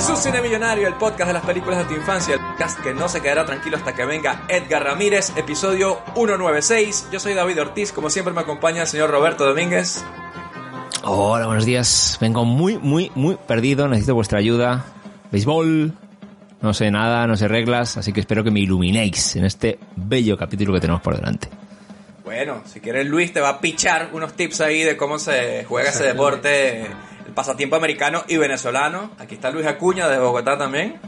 A Su Cine Millonario, el podcast de las películas de tu infancia, el podcast que no se quedará tranquilo hasta que venga Edgar Ramírez, episodio 196. Yo soy David Ortiz, como siempre me acompaña el señor Roberto Domínguez. Hola, buenos días. Vengo muy, muy, muy perdido. Necesito vuestra ayuda. Béisbol. No sé nada, no sé reglas, así que espero que me iluminéis en este bello capítulo que tenemos por delante. Bueno, si quieres Luis te va a pichar unos tips ahí de cómo se juega ese deporte, el pasatiempo americano y venezolano. Aquí está Luis Acuña de Bogotá también.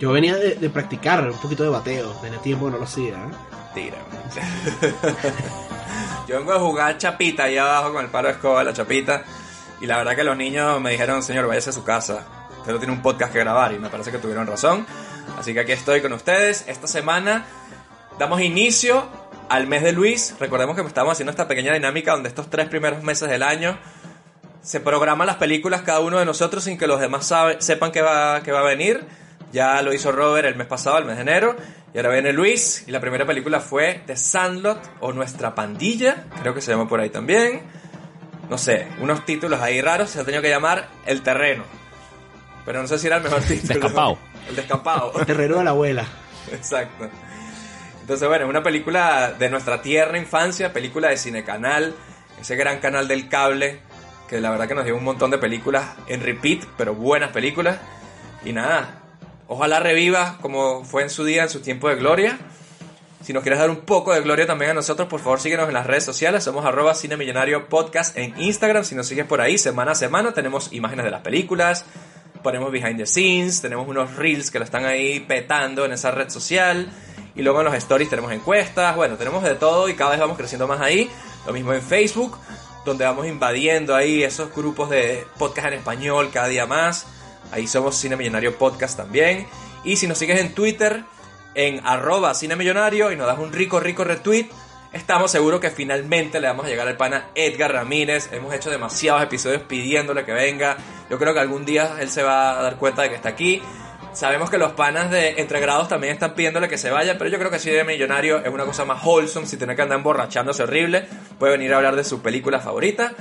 Yo venía de, de practicar un poquito de bateo. Tenía tiempo que no lo hacía. ¿eh? Tira. Yo vengo a jugar chapita ahí abajo con el paro de escoba, la chapita. Y la verdad que los niños me dijeron, señor, váyase a su casa. Usted no tiene un podcast que grabar y me parece que tuvieron razón. Así que aquí estoy con ustedes. Esta semana damos inicio al mes de Luis. Recordemos que estamos haciendo esta pequeña dinámica donde estos tres primeros meses del año se programan las películas cada uno de nosotros sin que los demás sabe- sepan que va, que va a venir. Ya lo hizo Robert el mes pasado, el mes de enero. Y ahora viene Luis. Y la primera película fue The Sandlot o Nuestra Pandilla. Creo que se llama por ahí también. No sé, unos títulos ahí raros. Se ha tenido que llamar El Terreno. Pero no sé si era el mejor título. Descampado. El Descampado. Terreno de la abuela. Exacto. Entonces, bueno, una película de nuestra tierna infancia, película de Cinecanal, ese gran canal del cable, que la verdad que nos dio un montón de películas en repeat, pero buenas películas. Y nada, ojalá reviva como fue en su día, en su tiempo de gloria. Si nos quieres dar un poco de gloria también a nosotros, por favor síguenos en las redes sociales. Somos arroba Millonario Podcast en Instagram. Si nos sigues por ahí semana a semana, tenemos imágenes de las películas, ponemos behind the scenes, tenemos unos reels que lo están ahí petando en esa red social. Y luego en los stories tenemos encuestas, bueno, tenemos de todo y cada vez vamos creciendo más ahí. Lo mismo en Facebook, donde vamos invadiendo ahí esos grupos de podcast en español cada día más. Ahí somos Cine Millonario Podcast también. Y si nos sigues en Twitter, en arroba Cine Millonario y nos das un rico, rico retweet, estamos seguros que finalmente le vamos a llegar al pana Edgar Ramírez. Hemos hecho demasiados episodios pidiéndole que venga. Yo creo que algún día él se va a dar cuenta de que está aquí. Sabemos que los panas de entregrados también están pidiéndole que se vaya, pero yo creo que Cine Millonario es una cosa más wholesome, si tiene que andar emborrachándose horrible, puede venir a hablar de su película favorita.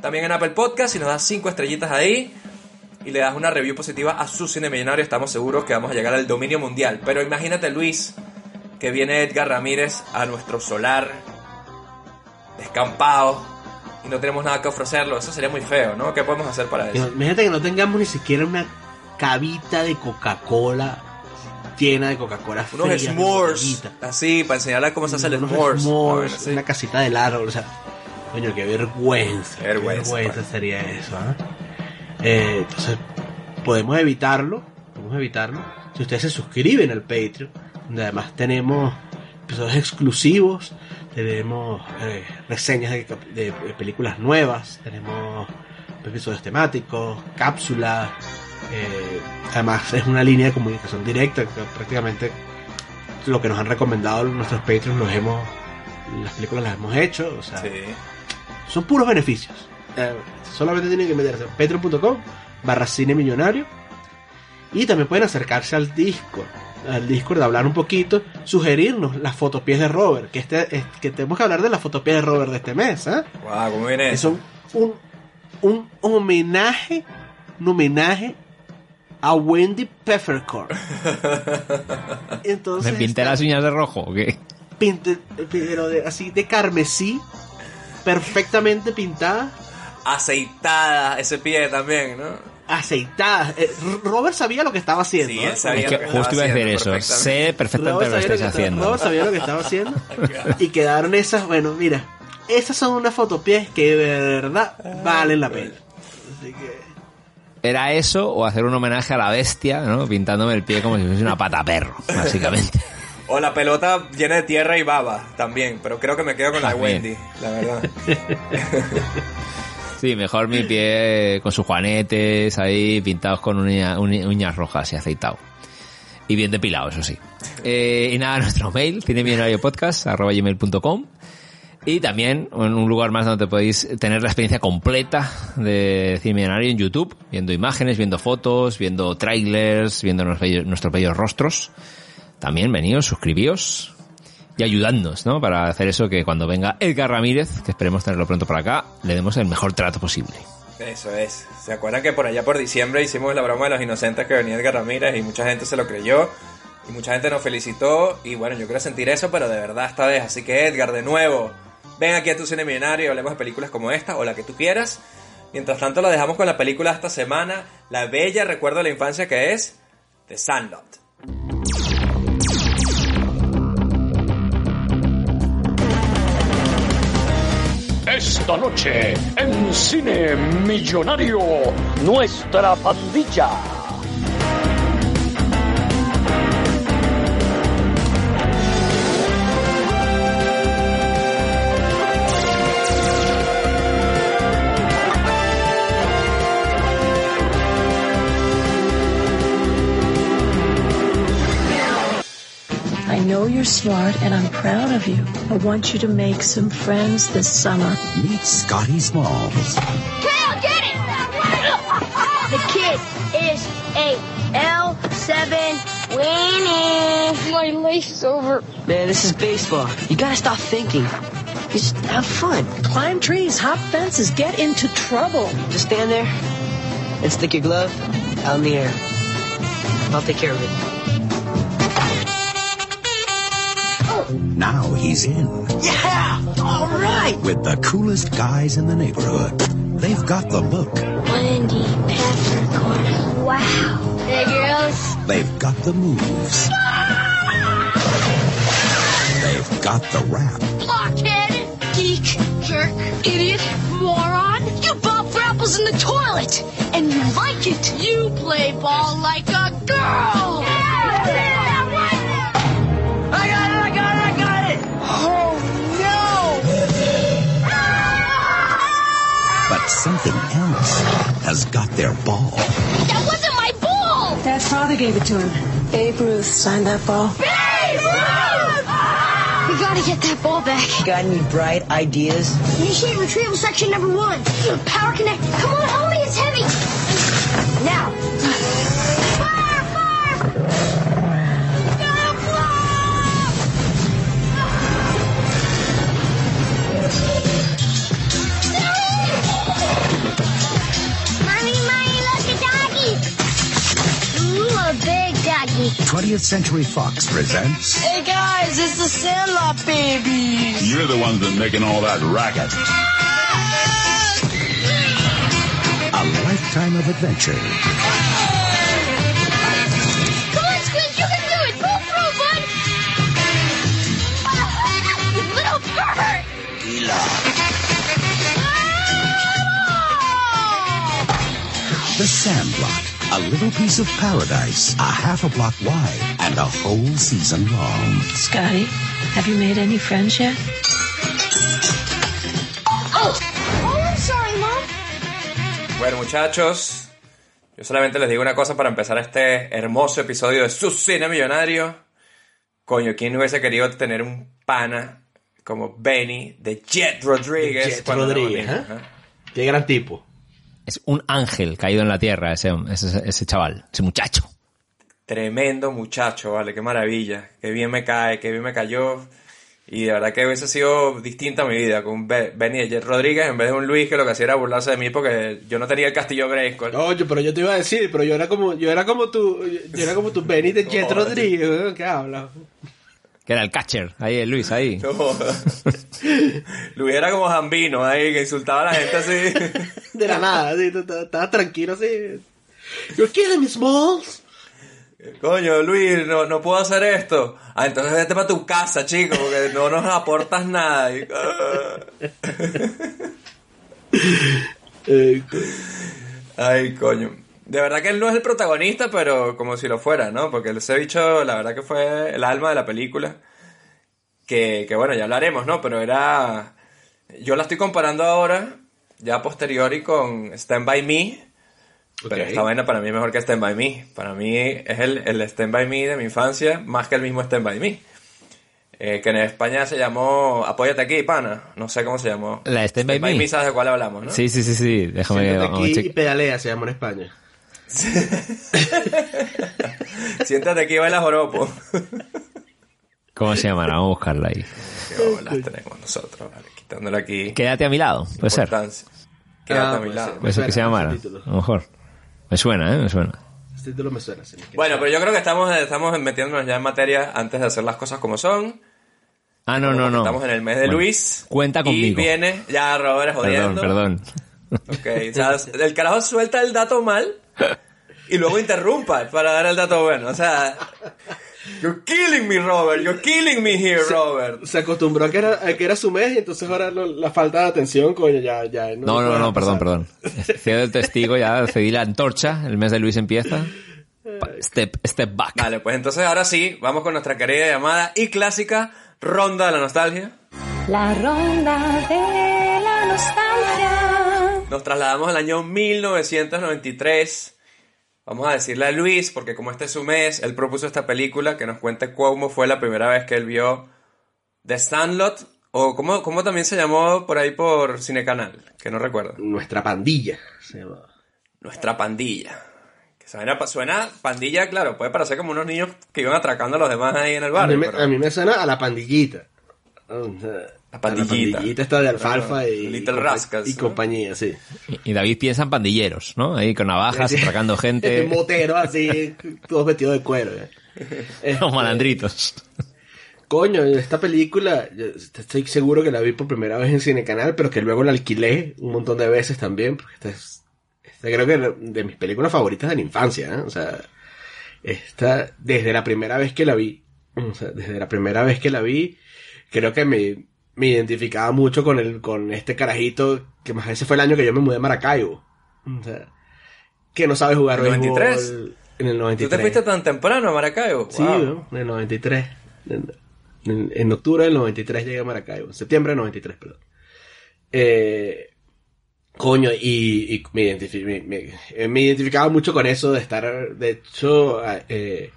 También en Apple Podcast, si nos das 5 estrellitas ahí y le das una review positiva a su cine millonario, estamos seguros que vamos a llegar al dominio mundial. Pero imagínate, Luis, que viene Edgar Ramírez a nuestro solar, descampado, y no tenemos nada que ofrecerlo. Eso sería muy feo, ¿no? ¿Qué podemos hacer para eso? Imagínate que no tengamos ni siquiera una cabita de Coca-Cola llena de Coca-Cola. Unos fría, s'mores, así, para enseñarle cómo se hace el s'mores. s'mores, sí. Una casita del árbol, o sea, coño, qué vergüenza. Qué vergüenza, qué pues. sería eso, ¿ah? Eh, entonces, podemos evitarlo, podemos evitarlo. Si ustedes se suscriben al Patreon, donde además tenemos episodios exclusivos, tenemos eh, reseñas de, de películas nuevas, tenemos episodios temáticos, cápsulas. Eh, además, es una línea de comunicación directa que prácticamente lo que nos han recomendado nuestros Patreons los hemos las películas las hemos hecho o sea Sí. son puros beneficios Eh, solamente tienen que meterse en patreon.com barra cine millonario y también pueden acercarse al Discord al Discord de hablar un poquito sugerirnos las fotopies de Robert que este es- que tenemos que hablar de las fotopies de Robert de este mes ¿eh? Wow, ¿cómo viene que son un, un homenaje un homenaje a Wendy Peppercorn entonces ¿Me pinté las uñas de rojo o qué? pinte- pero de- así de carmesí, perfectamente pintada, Aceitada ese pie también, ¿no? aceitada. Eh, Robert sabía lo que estaba haciendo. Sí, él sabía Es lo que estaba justo iba a decir eso. Sé perfectamente Robert lo que estaba- haciendo. Robert sabía lo que estaba haciendo. y quedaron esas, bueno, mira, esas son unas fotopies que de verdad valen la pena. Así que, Era eso o hacer un homenaje a la bestia, ¿no? Pintándome el pie como si fuese una pata perro, básicamente. O la pelota llena de tierra y baba también, pero creo que me quedo con la También. Wendy, la verdad. Sí, mejor mi pie con sus juanetes ahí pintados con uña- uña- uñas rojas y aceitado. Y bien depilado, eso sí. Eh, y nada, nuestro mail, cinemillonariopodcast.com y también en un lugar más donde podéis tener la experiencia completa de Cine Millonario en YouTube, viendo imágenes, viendo fotos, viendo trailers, viendo nuestros bellos, nuestros bellos rostros. También venidos, suscribíos y ayudadnos, ¿no? Para hacer eso que cuando venga Edgar Ramírez, que esperemos tenerlo pronto por acá, le demos el mejor trato posible. Eso es. ¿Se acuerdan que por allá por diciembre hicimos la broma de los inocentes que venía Edgar Ramírez y mucha gente se lo creyó? Y mucha gente nos felicitó. Y bueno, yo quiero sentir eso, pero de verdad esta vez. Así que Edgar, de nuevo, ven aquí a tu cine millonario y hablemos de películas como esta o la que tú quieras. Mientras tanto, la dejamos con la película de esta semana, la bella recuerdo de la infancia que es The Sandlot. Esta noche en Cine Millonario, nuestra pandilla. Know you're smart and I'm proud of you. I want you to make some friends this summer. Meet Scotty Smalls. Kale, get it! The kid is a L7 winning. My lace is over. Man, this is baseball. You gotta stop thinking. Just have fun. Climb trees, hop fences, get into trouble. Just stand there and stick your glove out in the air. I'll take care of it. Now he's in Yeah! All right! with the coolest guys in the neighborhood. They've got the look. Wendy Peppercorn. Wow. Hey, girls. They've got the moves. They've got the rap. Blockhead. Geek. Jerk. Idiot. Moron. You bob for apples in the toilet. And you like it. You play ball like a girl. Something has got their ball. That wasn't my ball. Dad's father gave it to him. Babe Ruth signed that ball. Babe Ruth! We gotta get that ball back. Got any bright ideas? Initiate retrieval section number one. Power connect. Come on, homie, 20th Century Fox presents Hey guys, it's the Sandlot baby! You're the ones that making all that racket. A Lifetime of Adventure. Come on, Squid, you can do it. Pull through, bud. You little pervert. The Sandlot. A little piece of paradise, a half a block wide, and a whole season long. Scotty, have you made any friends yet? Oh, oh, I'm sorry, Mom. Bueno, muchachos, yo solamente les digo una cosa para empezar este hermoso episodio de Su Cine Millonario. Coño, ¿quién hubiese querido tener un pana como Benny de Jet Rodríguez? Jet Rodríguez, ¿eh? Qué gran tipo. Es un ángel caído en la tierra ese, ese, ese chaval, ese muchacho. Tremendo muchacho, vale, qué maravilla. Qué bien me cae, qué bien me cayó. Y de verdad que hubiese sido distinta mi vida con Be- Benny de Jet Rodríguez en vez de un Luis que lo que hacía era burlarse de mí porque yo no tenía el castillo Grayskull. Oye, pero yo te iba a decir, pero yo era como, yo era como tu, yo era como tu Benny de Jet. Rodríguez, ¿qué hablas? Que era el catcher, ahí el Luis, ahí. No. Luis era como Jambino ahí, que insultaba a la gente así. De la nada, así, estabas tranquilo así. You're killing me, Smalls. Coño, Luis, no, no puedo hacer esto. Ah, entonces vete para tu casa, chico, porque no nos aportas nada. Y- Eh, Ay, coño. De verdad que él no es el protagonista, pero como si lo fuera, ¿no? Porque ese bicho, la verdad que fue el alma de la película. Que, que bueno, ya hablaremos, ¿no? Pero era... Yo la estoy comparando ahora, ya posteriori, con Stand By Me. Pero Ok. esta vaina para mí es mejor que Stand By Me. Para mí es el, el Stand By Me de mi infancia, más que el mismo Stand By Me. Eh, que en España se llamó Apóyate aquí, pana. No sé cómo se llamó. La Stand By Me. ¿sabes de cuál hablamos, no? Sí, sí, sí, sí. Déjame Siéntate aquí y pedalea, se llama en España. Siéntate aquí y baila joropo. ¿Cómo se llamará? Vamos a buscarla ahí. Qué bolas tenemos nosotros, vale, quitándole aquí. Quédate a mi lado, puede ser. Quédate Ah, a mi puede lado. ser. Puede ser que se llamara. A lo mejor. Me suena, ¿eh? Me suena. Este título me suena. sí, que- Bueno, pero yo creo que estamos, estamos metiéndonos ya en materia antes de hacer las cosas como son. Ah, no, no, no. Estamos en el mes de Bueno, Luis. Cuenta Y conmigo. viene, ya Robert Perdón, jodiendo. perdón. Ok, o sea, el carajo suelta el dato mal y luego interrumpa para dar el dato bueno. O sea, you're killing me, Robert. You're killing me here, Robert. Se acostumbró a que era, a que era su mes y entonces ahora lo- la falta de atención, coño, ya, ya. No, no, puede no, perdón, perdón. Cedo el testigo, ya cedí la antorcha. El mes de Luis empieza. Step, step back. Vale, pues entonces ahora sí, vamos con nuestra querida llamada y clásica ronda de la nostalgia. La ronda de la nostalgia. Nos trasladamos al año 1993. Vamos a decirle a Luis, porque como este es su mes, él propuso esta película, que nos cuente cómo fue la primera vez que él vio The Sandlot, o cómo, cómo también se llamó por ahí por Cinecanal, que no recuerdo. Nuestra pandilla. se llama. Nuestra pandilla. Que suena, suena pandilla, claro, puede parecer como unos niños que iban atracando a los demás ahí en el A mí, barrio. me, pero- a mí me suena a la pandillita. La pandillita. La pandillita está de alfalfa y, Little Rascals, y ¿no? compañía, sí. Y y David piensa en pandilleros, ¿no? Ahí con navajas, atracando gente. Motero así, todos vestidos de cuero. ¿eh? Este, Los malandritos. Coño, esta película, yo estoy seguro que la vi por primera vez en Cinecanal, pero que luego la alquilé un montón de veces también, porque esta es, esta creo que es de mis películas favoritas de la infancia, ¿eh? O sea, esta, desde la primera vez que la vi, o sea, desde la primera vez que la vi, creo que me, me identificaba mucho con el, con este carajito, que más ese fue el año que yo me mudé a Maracaibo. O sea, que no sabe jugar ¿En el béisbol 93? En el ¿Tú 93. te fuiste tan temprano a Maracaibo? Sí, en el 93. En, en- en octubre del 93 llegué a Maracaibo. En septiembre del 93, perdón. Eh, coño, y, y me, identifi- me, me- me identificaba mucho con eso de estar, de hecho, eh,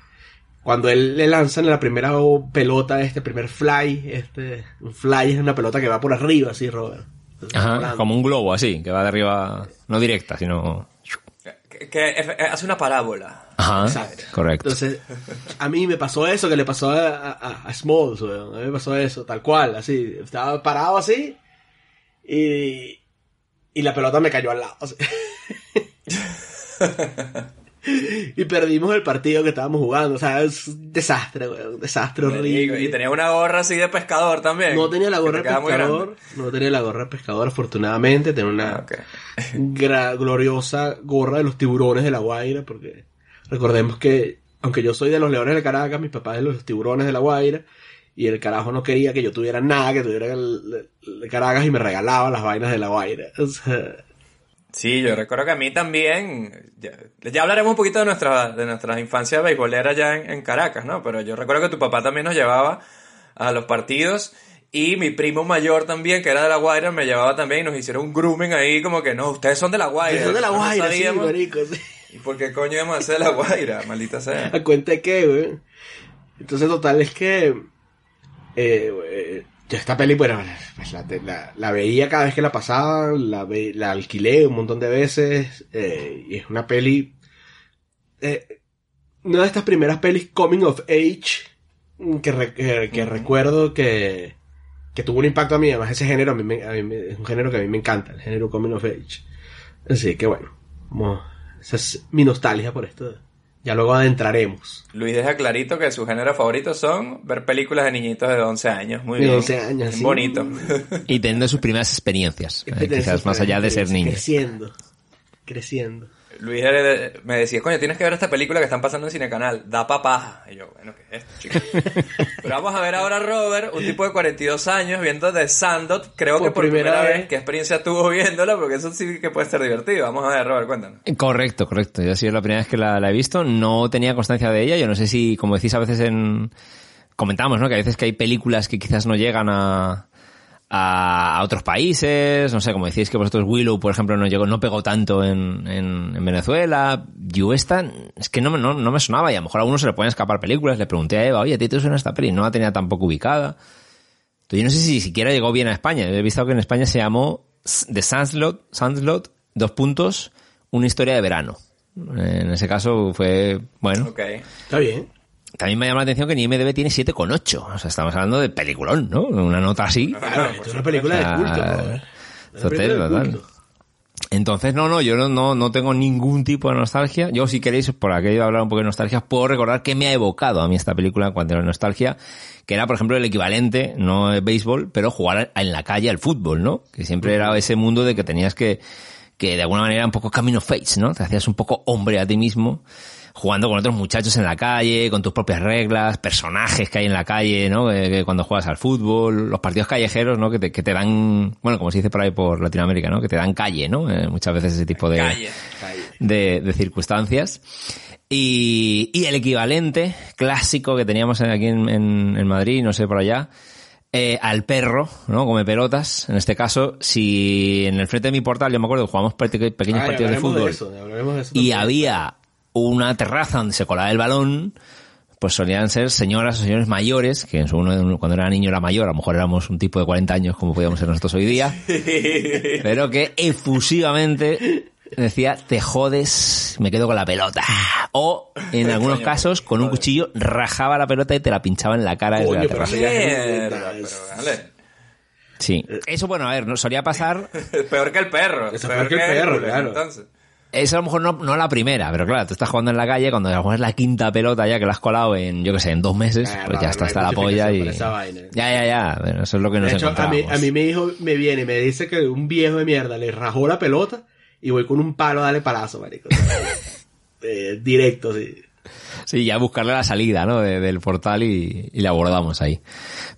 cuando él le lanzan la primera pelota, este primer fly, este, un fly es una pelota que va por arriba, así, Robert. Ajá, como un globo así, que va de arriba, no directa, sino... Que, hace una parábola. Ajá, Exacto. correcto. Entonces, a mí me pasó eso que le pasó a, a, a Smalls, weón. A mí me pasó eso, tal cual, así. Estaba parado así y, y la pelota me cayó al lado. así. y perdimos el partido que estábamos jugando. O sea, es un desastre, weón. Un desastre horrible. Y tenía una gorra así de pescador también. No tenía la gorra de pescador. No tenía la gorra de pescador, afortunadamente. Tenía una Ah, gloriosa gorra de los tiburones de la Guaira, porque recordemos que, aunque yo soy de los Leones de Caracas, mi papá es de los tiburones de la Guaira, y el carajo no quería que yo tuviera nada, que tuviera el, el- el Caracas y me regalaba las vainas de la Guaira. O sea, Sí, yo recuerdo que a mí también, ya, ya hablaremos un poquito de nuestra, de nuestra infancia beisbolera ya en, en Caracas, ¿no? Pero yo recuerdo que tu papá también nos llevaba a los partidos y mi primo mayor también, que era de La Guaira, me llevaba también y nos hicieron un grooming ahí como que no, ustedes son de La Guaira. son de la no Guaira, sí, marico, sí. ¿Y por qué coño íbamos a ser de La Guaira? Maldita sea. ¿A cuenta de qué, güey? Entonces, total, es que. Eh, eh, yo esta peli, bueno, pues la, la- la veía cada vez que la pasaba, la, ve- la alquilé un montón de veces, eh, y es una peli. eh, una de estas primeras pelis coming of age mm, que, re- que, que recuerdo que, que tuvo un impacto a mí. Además, ese género a mí, me- a mí es un género que a mí me encanta, el género coming of age. Así que bueno, como- esa es mi nostalgia por esto. Ya luego adentraremos. Luis deja clarito que su género favorito son ver películas de niñitos de 11 años. Muy De bien. 11 años, sí. bonito. Y teniendo sus primeras experiencias. eh, quizás más allá de ser niño. Creciendo. Creciendo. Luis me decía, coño, tienes que ver esta película que están pasando en Cinecanal, da papaja. Y yo, bueno, ¿qué es esto, chicos? Pero vamos a ver ahora a Robert, un tipo de 42 años, viendo The Sandot, creo Por que por primera primera, vez. vez. ¿Qué experiencia tuvo viéndola? Porque eso sí que puede ser divertido. Vamos a ver, Robert, cuéntanos. Correcto, correcto. Yo ha sido la primera vez que la, la he visto. No tenía constancia de ella. Yo no sé si, como decís a veces en... Comentamos, ¿no? Que a veces que hay películas que quizás no llegan a, a, a otros países. No sé, como decís que vosotros Willow, por ejemplo, no llegó, no pegó tanto en, en, en Venezuela. Yo esta, es que no, me- no, no me sonaba y a lo mejor a uno se le pueden escapar películas. Le pregunté a Eva, oye, ¿a ti te suena esta peli? No la tenía tampoco ubicada. Entonces, yo no sé si siquiera llegó bien a España. He visto que en España se llamó The Sandslot, Sandslot, dos puntos, una historia de verano. En ese caso fue, bueno, Ok. Está bien. También me llama la atención que en IMDB tiene 7,8. O sea, estamos hablando de peliculón, ¿no? Una nota así. Claro, esto es una película de culto, joder. Una Total. Entonces, no, no, yo no, no, no tengo ningún tipo de nostalgia. Yo, si queréis, por aquello de hablar un poco de nostalgia, puedo recordar que me ha evocado a mí esta película cuando era nostalgia, que era, por ejemplo, el equivalente, no de béisbol, pero jugar en la calle al fútbol, ¿no? Que siempre era ese mundo de que tenías que, que de alguna manera un poco camino face, ¿no? Te hacías un poco hombre a ti mismo, jugando con otros muchachos en la calle, con tus propias reglas, personajes que hay en la calle, ¿no? Que, que cuando juegas al fútbol, los partidos callejeros, ¿no? Que te, que te dan, bueno, como se dice por ahí por Latinoamérica, ¿no? Que te dan calle, ¿no? Eh, muchas veces ese tipo de, Calle. de, de circunstancias. Y, y el equivalente clásico que teníamos en- aquí en, en- en Madrid, no sé por allá, eh, al perro, ¿no? Come pelotas. En este caso, si en el frente de mi portal, yo me acuerdo jugamos pe- pequeños partidos de fútbol eso, hablaremos de eso y había una terraza donde se colaba el balón, pues solían ser señoras o señores mayores, que en su uno, cuando era niño era mayor, a lo mejor éramos un tipo de 40 años como podíamos ser nosotros hoy día, pero que efusivamente decía, te jodes, me quedo con la pelota. O, en algunos casos, con un cuchillo rajaba la pelota y te la pinchaba en la cara desde la terraza. eso Mierda. Sí. Bueno, a ver, no solía pasar Es peor que el perro. Eso es peor que el perro, claro. Entonces. Eso a lo mejor no, no la primera, pero claro, tú estás jugando en la calle cuando a lo mejor es la quinta pelota ya que la has colado en, yo que sé, en dos meses, Ah, pues no, ya no está hasta la polla y... Ya, ya, ya, eso es lo que nos De hecho, a mí, a mí mi hijo me viene y me dice que un viejo de mierda le rajó la pelota y voy con un palo a darle palazo, marico. Eh, directo, sí. Sí, ya buscarle la salida, ¿no? de- del portal y, y la abordamos ahí.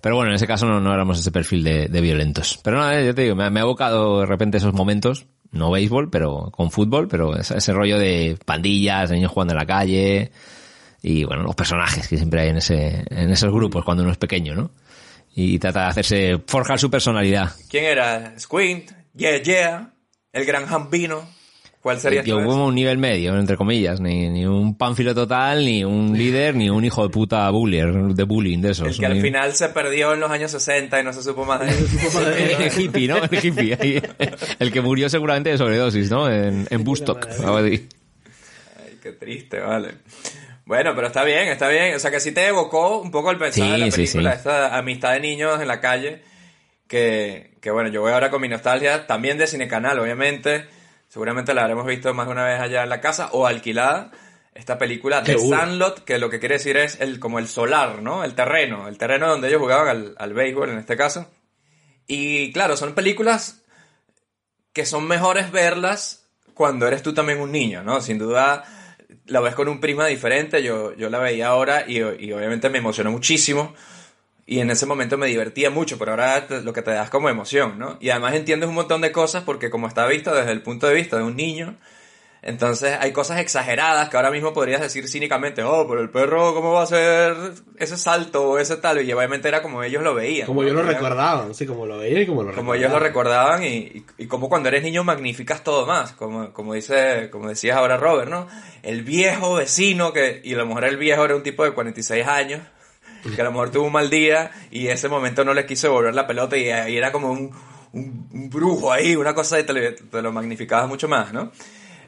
Pero bueno, en ese caso no, no éramos ese perfil de, de violentos. Pero nada, yo te digo, me, me ha evocado de repente esos momentos, no béisbol, pero con fútbol, pero ese, rollo de pandillas, niños jugando en la calle y bueno, los personajes que siempre hay en ese, en esos grupos cuando uno es pequeño, ¿no? Y trata de hacerse, forjar su personalidad. ¿Quién era? Squint, Yeah Yeah, el gran Jambino. ¿Cuál sería Yo hubo un nivel medio, entre comillas, ni, ni un pánfilo total, ni un líder, ni un hijo de puta bullier, de bullying de esos. El que al Ni- final se perdió en los años 60 y no se supo más de él. el hippie, ¿no? El hippie. ahí. El que murió seguramente de sobredosis, ¿no? En, en Bustock. Ay, qué triste, vale. Bueno, pero está bien, está bien. O sea, que sí te evocó un poco el mensaje Sí, de la sí, película, sí. esta amistad de niños en la calle. Que, que bueno, yo voy ahora con mi nostalgia, también de Cinecanal, obviamente. Seguramente la habremos visto más de una vez allá en la casa o alquilada. Esta película de Seguro. Sandlot, que lo que quiere decir es el, como el solar, ¿no? El terreno, el terreno donde ellos jugaban al, al béisbol en este caso. Y claro, son películas que son mejores verlas cuando eres tú también un niño, ¿no? Sin duda la ves con un prisma diferente, yo, yo la veía ahora y, y obviamente me emocionó muchísimo y en ese momento me divertía mucho, pero ahora lo que te das como emoción, ¿no? Y además entiendes un montón de cosas porque como está visto desde el punto de vista de un niño, entonces hay cosas exageradas que ahora mismo podrías decir cínicamente, oh, pero el perro, ¿cómo va a hacer ese salto o ese tal? Y obviamente era como ellos lo veían. Como ¿no? ellos lo Era- recordaban, sí, como lo veían y como lo como recordaban. ellos lo recordaban y, y, y como cuando eres niño magnificas todo más, como, como dice, como decías ahora Robert, ¿no? El viejo vecino que, y a lo mejor el viejo era un tipo de 46 años, que a lo mejor tuvo un mal día y ese momento no le quiso devolver la pelota y ahí era como un, un, un brujo ahí, una cosa y te, lo- magnificabas mucho más, ¿no?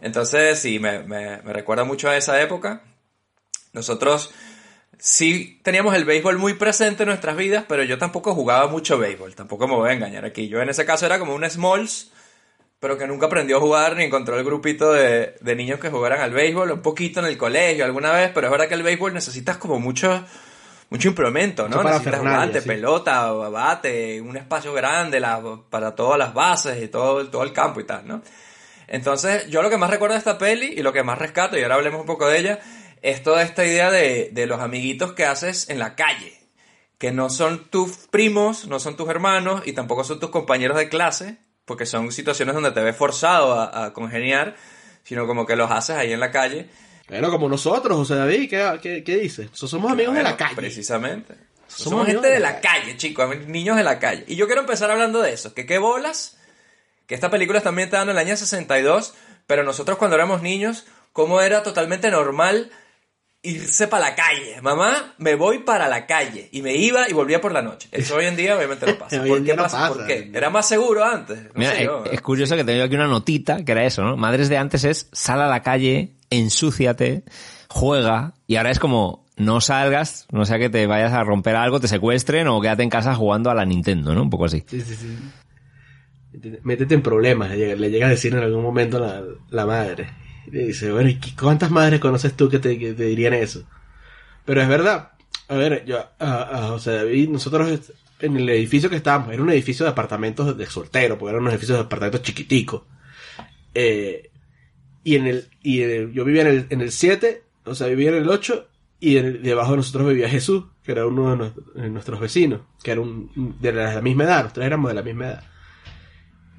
Entonces sí, me, me, me recuerda mucho a esa época. Nosotros sí teníamos el béisbol muy presente en nuestras vidas, pero yo tampoco jugaba mucho béisbol, tampoco me voy a engañar aquí. Yo en ese caso era como un Smalls, pero que nunca aprendió a jugar ni encontró el grupito de, de niños que jugaran al béisbol, un poquito en el colegio alguna vez, pero es verdad que el béisbol necesitas como mucho mucho implemento, ¿no? Necesitas guante, sí. pelota, bate, un espacio grande la- para todas las bases y todo, todo el campo y tal, ¿no? Entonces, yo lo que más recuerdo de esta peli y lo que más rescato, y ahora hablemos un poco de ella, es toda esta idea de, de los amiguitos que haces en la calle. Que no son tus primos, no son tus hermanos y tampoco son tus compañeros de clase, porque son situaciones donde te ves forzado a, a congeniar, sino como que los haces ahí en la calle. Bueno, como nosotros, José David, ¿qué, qué, qué dices? Nosotros somos amigos de la calle. Precisamente. Somos gente de la la calle, chicos, niños de la calle. Y yo quiero empezar hablando de eso, que qué bolas, que esta película está ambientada en el año 62, pero nosotros cuando éramos niños, cómo era totalmente normal irse para la calle. Mamá, me voy para la calle. Y me iba y volvía por la noche. Eso hoy en día obviamente no pasa. ¿Por qué no pasa? pasa. ¿Por qué? Era más seguro antes. No Mira, sé es, yo. es curioso que tengo aquí una notita que era eso, ¿no? Madres de antes es sal a la calle, ensúciate, juega, y ahora es como no salgas, no sea que te vayas a romper algo, te secuestren o quédate en casa jugando a la Nintendo, ¿no? Un poco así. Sí, sí, sí. Métete- en problemas, le llega, le llega a decir en algún momento la, la madre. Y dice, bueno, ¿y cuántas madres conoces tú que te, dirían eso? Pero es verdad. A ver, yo, a, a José David, nosotros en el edificio que estábamos, era un edificio de apartamentos de soltero, porque eran unos edificios de apartamentos chiquiticos. Eh, y en el, y el- yo vivía en el, en el 7, o sea, vivía en el 8, y el- debajo de nosotros vivía Jesús, que era uno de nuestros vecinos, que era un, de la misma edad, nosotros éramos de la misma edad.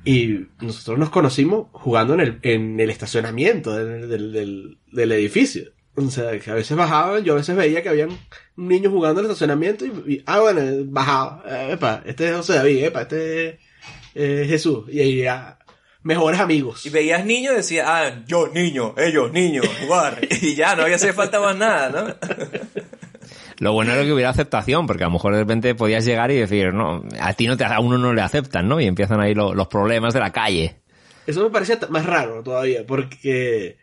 Y nosotros nos conocimos jugando en el, en el estacionamiento del, del, del- edificio. O sea, que a veces bajaban, yo a veces veía que habían niños jugando en el estacionamiento y, ah, bueno, bajaba. Eh, epa, este es José David, epa, este es Jesús. Y ahí ya, mejores amigos. Y veías niños y decías, ah, yo niño, ellos niños, jugar. Y ya, no había hacer falta más nada, ¿no? Lo bueno era que hubiera aceptación, porque a lo mejor de repente podías llegar y decir, no, a ti no te, a uno no le aceptan, ¿no? Y empiezan ahí lo- los problemas de la calle. Eso me parecía más raro todavía, porque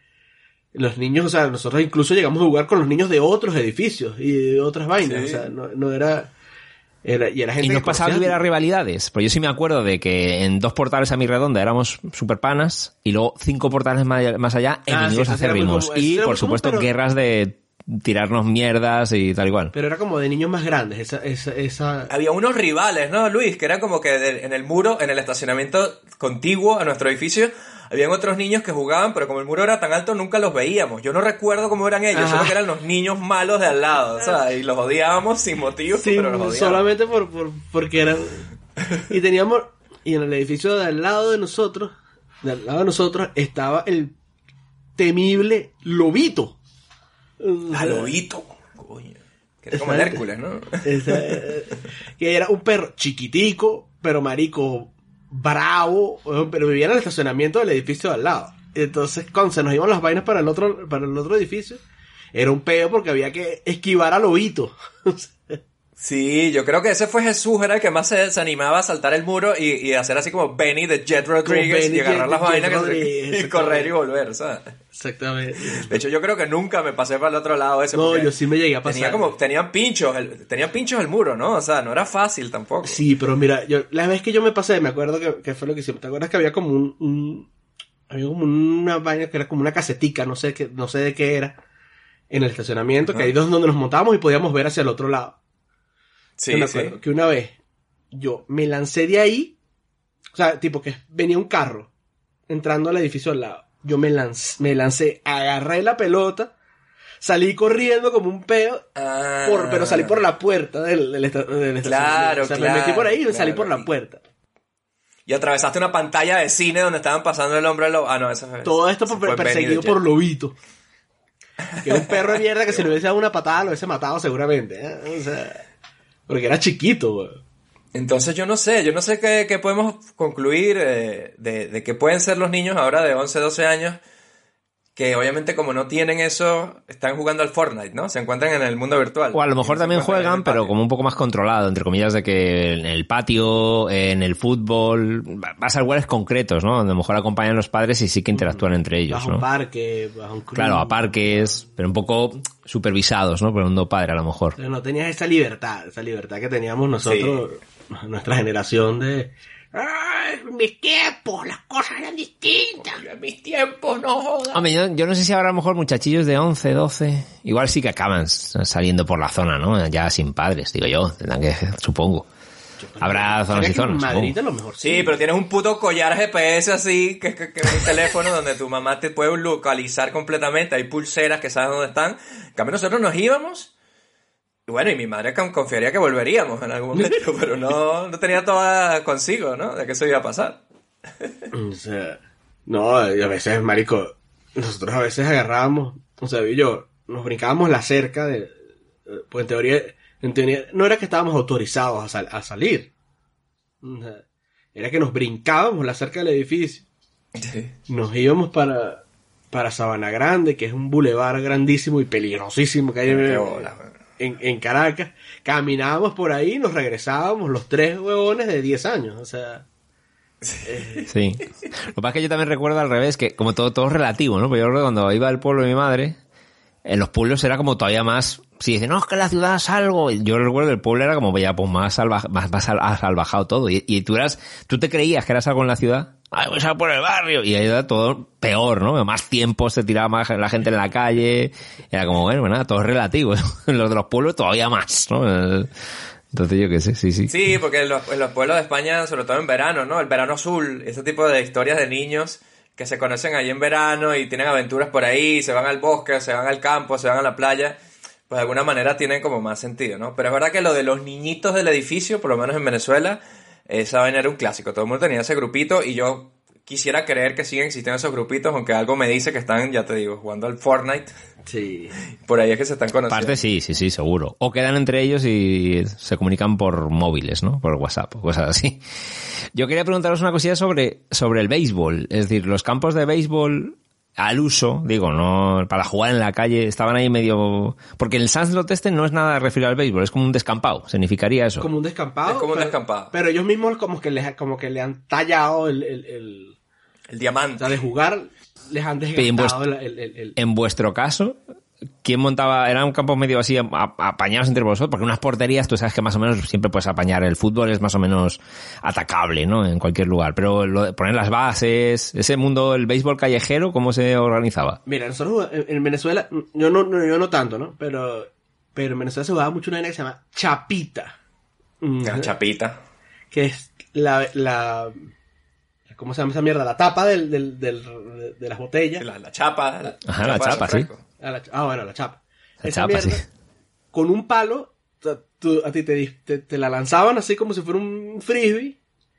los niños, o sea, nosotros incluso llegamos a jugar con los niños de otros edificios y de otras vainas, Sí. o sea, no, no era, era... Y era gente Y no que pasaba que hubiera rivalidades. Pues yo sí me acuerdo de que en dos portales a mi redonda éramos super panas y luego cinco portales más allá Ah, enemigos sí, muy común, eso Y por común, supuesto pero- guerras de tirarnos mierdas y tal igual. Pero era como de niños más grandes, esa... esa, esa... Había unos rivales, ¿no, Luis? Que era como que en el muro, en el estacionamiento contiguo a nuestro edificio, habían otros niños que jugaban, pero como el muro era tan alto, nunca los veíamos. Yo no recuerdo cómo eran ellos, Ajá. solo que eran los niños malos de al lado, o sea, y los odiábamos sin motivo, Sí, pero los odiábamos. solamente por, por- porque eran... Y teníamos... Y en el edificio de al lado de nosotros, de al lado de nosotros, estaba el temible lobito. Ah, lobito, coño. Que era como el. Hércules, ¿no? Eh, que era un perro chiquitico, pero marico bravo, weón, pero vivía en el estacionamiento del edificio de al lado. Entonces, cuando se nos iban las vainas para el otro, para el otro edificio, era un peo porque había que esquivar al lobito. Sí, yo creo que ese fue Jesús, era el que más se, se animaba a saltar el muro y, y hacer así como Benny de Jet Rodriguez y agarrar Jet- las Jet vainas que y correr y volver, ¿sabes? Exactamente. De hecho, yo creo que nunca me pasé para el otro lado ese. No, yo sí me llegué a pasar. Tenía como, tenían pinchos, el, tenían pinchos el muro, ¿no? O sea, no era fácil tampoco. Sí, pero mira, yo, la vez que yo me pasé, me acuerdo que, que fue lo que hicimos. ¿Te acuerdas que había como un, un- había como una vaina que era como una casetica, no sé qué, no sé de qué era, en el estacionamiento, que ahí es donde nos montábamos y podíamos ver hacia el otro lado. Sí, Yo me sí. acuerdo que una vez yo me lancé de ahí, o sea, tipo que venía un carro entrando al edificio al lado. Yo me lancé, me lancé, agarré la pelota, salí corriendo como un peo, Ah. por, pero salí por la puerta del, del, del. Claro, O sea, claro, me metí por ahí y salí por la puerta. Y atravesaste una pantalla de cine donde estaban pasando el hombre lobo. Ah, no, eso fue. Todo esto fue perseguido por Lobito. Que era un perro de mierda que si le hubiese dado una patada lo hubiese matado seguramente. ¿eh? O sea, porque era chiquito, güey. Entonces yo no sé, yo no sé qué, qué podemos concluir eh, de, de que pueden ser los niños ahora de 11, 12 años, que obviamente como no tienen eso, están jugando al Fortnite, ¿no? Se encuentran en el mundo virtual. O a lo mejor también juegan, pero como un poco más controlado, entre comillas, de que en el patio, en el fútbol, vas a lugares concretos, ¿no? Donde a lo mejor acompañan los padres y sí que interactúan entre ellos, Bajo un ¿no? parque, bajo un club. Claro, a parques, pero un poco supervisados, ¿no? Por un padre a lo mejor. Pero no tenías esa libertad, esa libertad que teníamos nosotros, nuestra generación de... ¡Ay, en mis tiempos las cosas eran distintas! En mis tiempos, no jodas. Hombre, yo, yo no sé si ahora a lo mejor muchachillos de 11, 12, igual sí que acaban saliendo por la zona, ¿no? Ya sin padres, digo yo, tendrán que, supongo. Habrá zonas y zonas. Madrid a lo mejor Sí, pero tienes un puto collar GPS así, que, que, que es un teléfono donde tu mamá te puede localizar completamente. Hay pulseras que sabes dónde están. En cambio, nosotros nos íbamos. Y bueno, y mi madre con- confiaría que volveríamos en algún momento, pero no, no tenía toda consigo, ¿no? De que eso iba a pasar. O sea, no, y a veces, marico, nosotros a veces agarrábamos, o sea, yo, nos brincábamos la cerca de, pues en teoría, en teoría, no era que estábamos autorizados a, sal- a salir. O sea, era que nos brincábamos la cerca del edificio. Nos íbamos para, para Sabana Grande, que es un bulevar grandísimo y peligrosísimo que hay en, bola, en, en Caracas. Caminábamos por ahí nos regresábamos los tres huevones de 10 años. O sea, Sí. Lo que pasa es que yo también recuerdo al revés, que como todo, todo es relativo, ¿no? Pues yo recuerdo cuando iba al pueblo de mi madre, en los pueblos era como todavía más... Si dicen, no, es que la ciudad es algo... Yo recuerdo el pueblo era como ya pues más, salva, más, más sal- salvajado todo. Y, y tú eras... Tú te creías que eras algo en la ciudad. Ay, voy a por el barrio. Y ahí era todo peor, ¿no? Más tiempo se tiraba más la gente en la calle. Era como, bueno, pues nada, todo es relativo. Los de los pueblos todavía más, ¿no? Entonces yo qué sé, sí, sí. Sí, porque en los, en los pueblos de España, sobre todo en verano, ¿no? El verano azul, ese tipo de historias de niños que se conocen ahí en verano y tienen aventuras por ahí, se van al bosque, se van al campo, se van a la playa, pues de alguna manera tienen como más sentido, ¿no? Pero es verdad que lo de los niñitos del edificio, por lo menos en Venezuela, esa vaina era un clásico. Todo el mundo tenía ese grupito y yo quisiera creer que siguen existiendo esos grupitos, aunque algo me dice que están, ya te digo, jugando al Fortnite. sí. Por ahí es que se están conociendo. Parte sí, sí, sí, seguro. O quedan entre ellos y se comunican por móviles, ¿no? Por WhatsApp o cosas así. Yo quería preguntaros una cosilla sobre, sobre el béisbol. Es decir, los campos de béisbol al uso, digo, no para jugar en la calle, estaban ahí medio... Porque el Sandslot este no es nada referido al béisbol, es como un descampado, significaría eso. como un descampado. Es como un descampado. Pero ellos mismos como que les, como que le han tallado el, el, el- El o diamante. sea, de jugar, les han en desgastado vuestro- el, el- el- En vuestro caso, ¿quién montaba? Eran campos medio así apañados entre vosotros, porque unas porterías, tú sabes que más o menos siempre puedes apañar. El fútbol es más o menos atacable, ¿no? En cualquier lugar. Pero lo de poner las bases, ese mundo, el béisbol callejero, ¿cómo se organizaba? Mira, nosotros en, en Venezuela, yo no, no- yo no tanto, ¿no? Pero, pero en Venezuela se jugaba mucho una vaina que se llama chapita. La chapita. que es la, la, ¿cómo se llama esa mierda? La tapa del, del, del- de las botellas. La, la chapa. La Ajá, la chapa, sí. Ah, la- ah, bueno, la chapa. La Esa chapa, mierda, sí. Con un palo, tú- a ti te, dis- te, te la lanzaban así como si fuera un frisbee,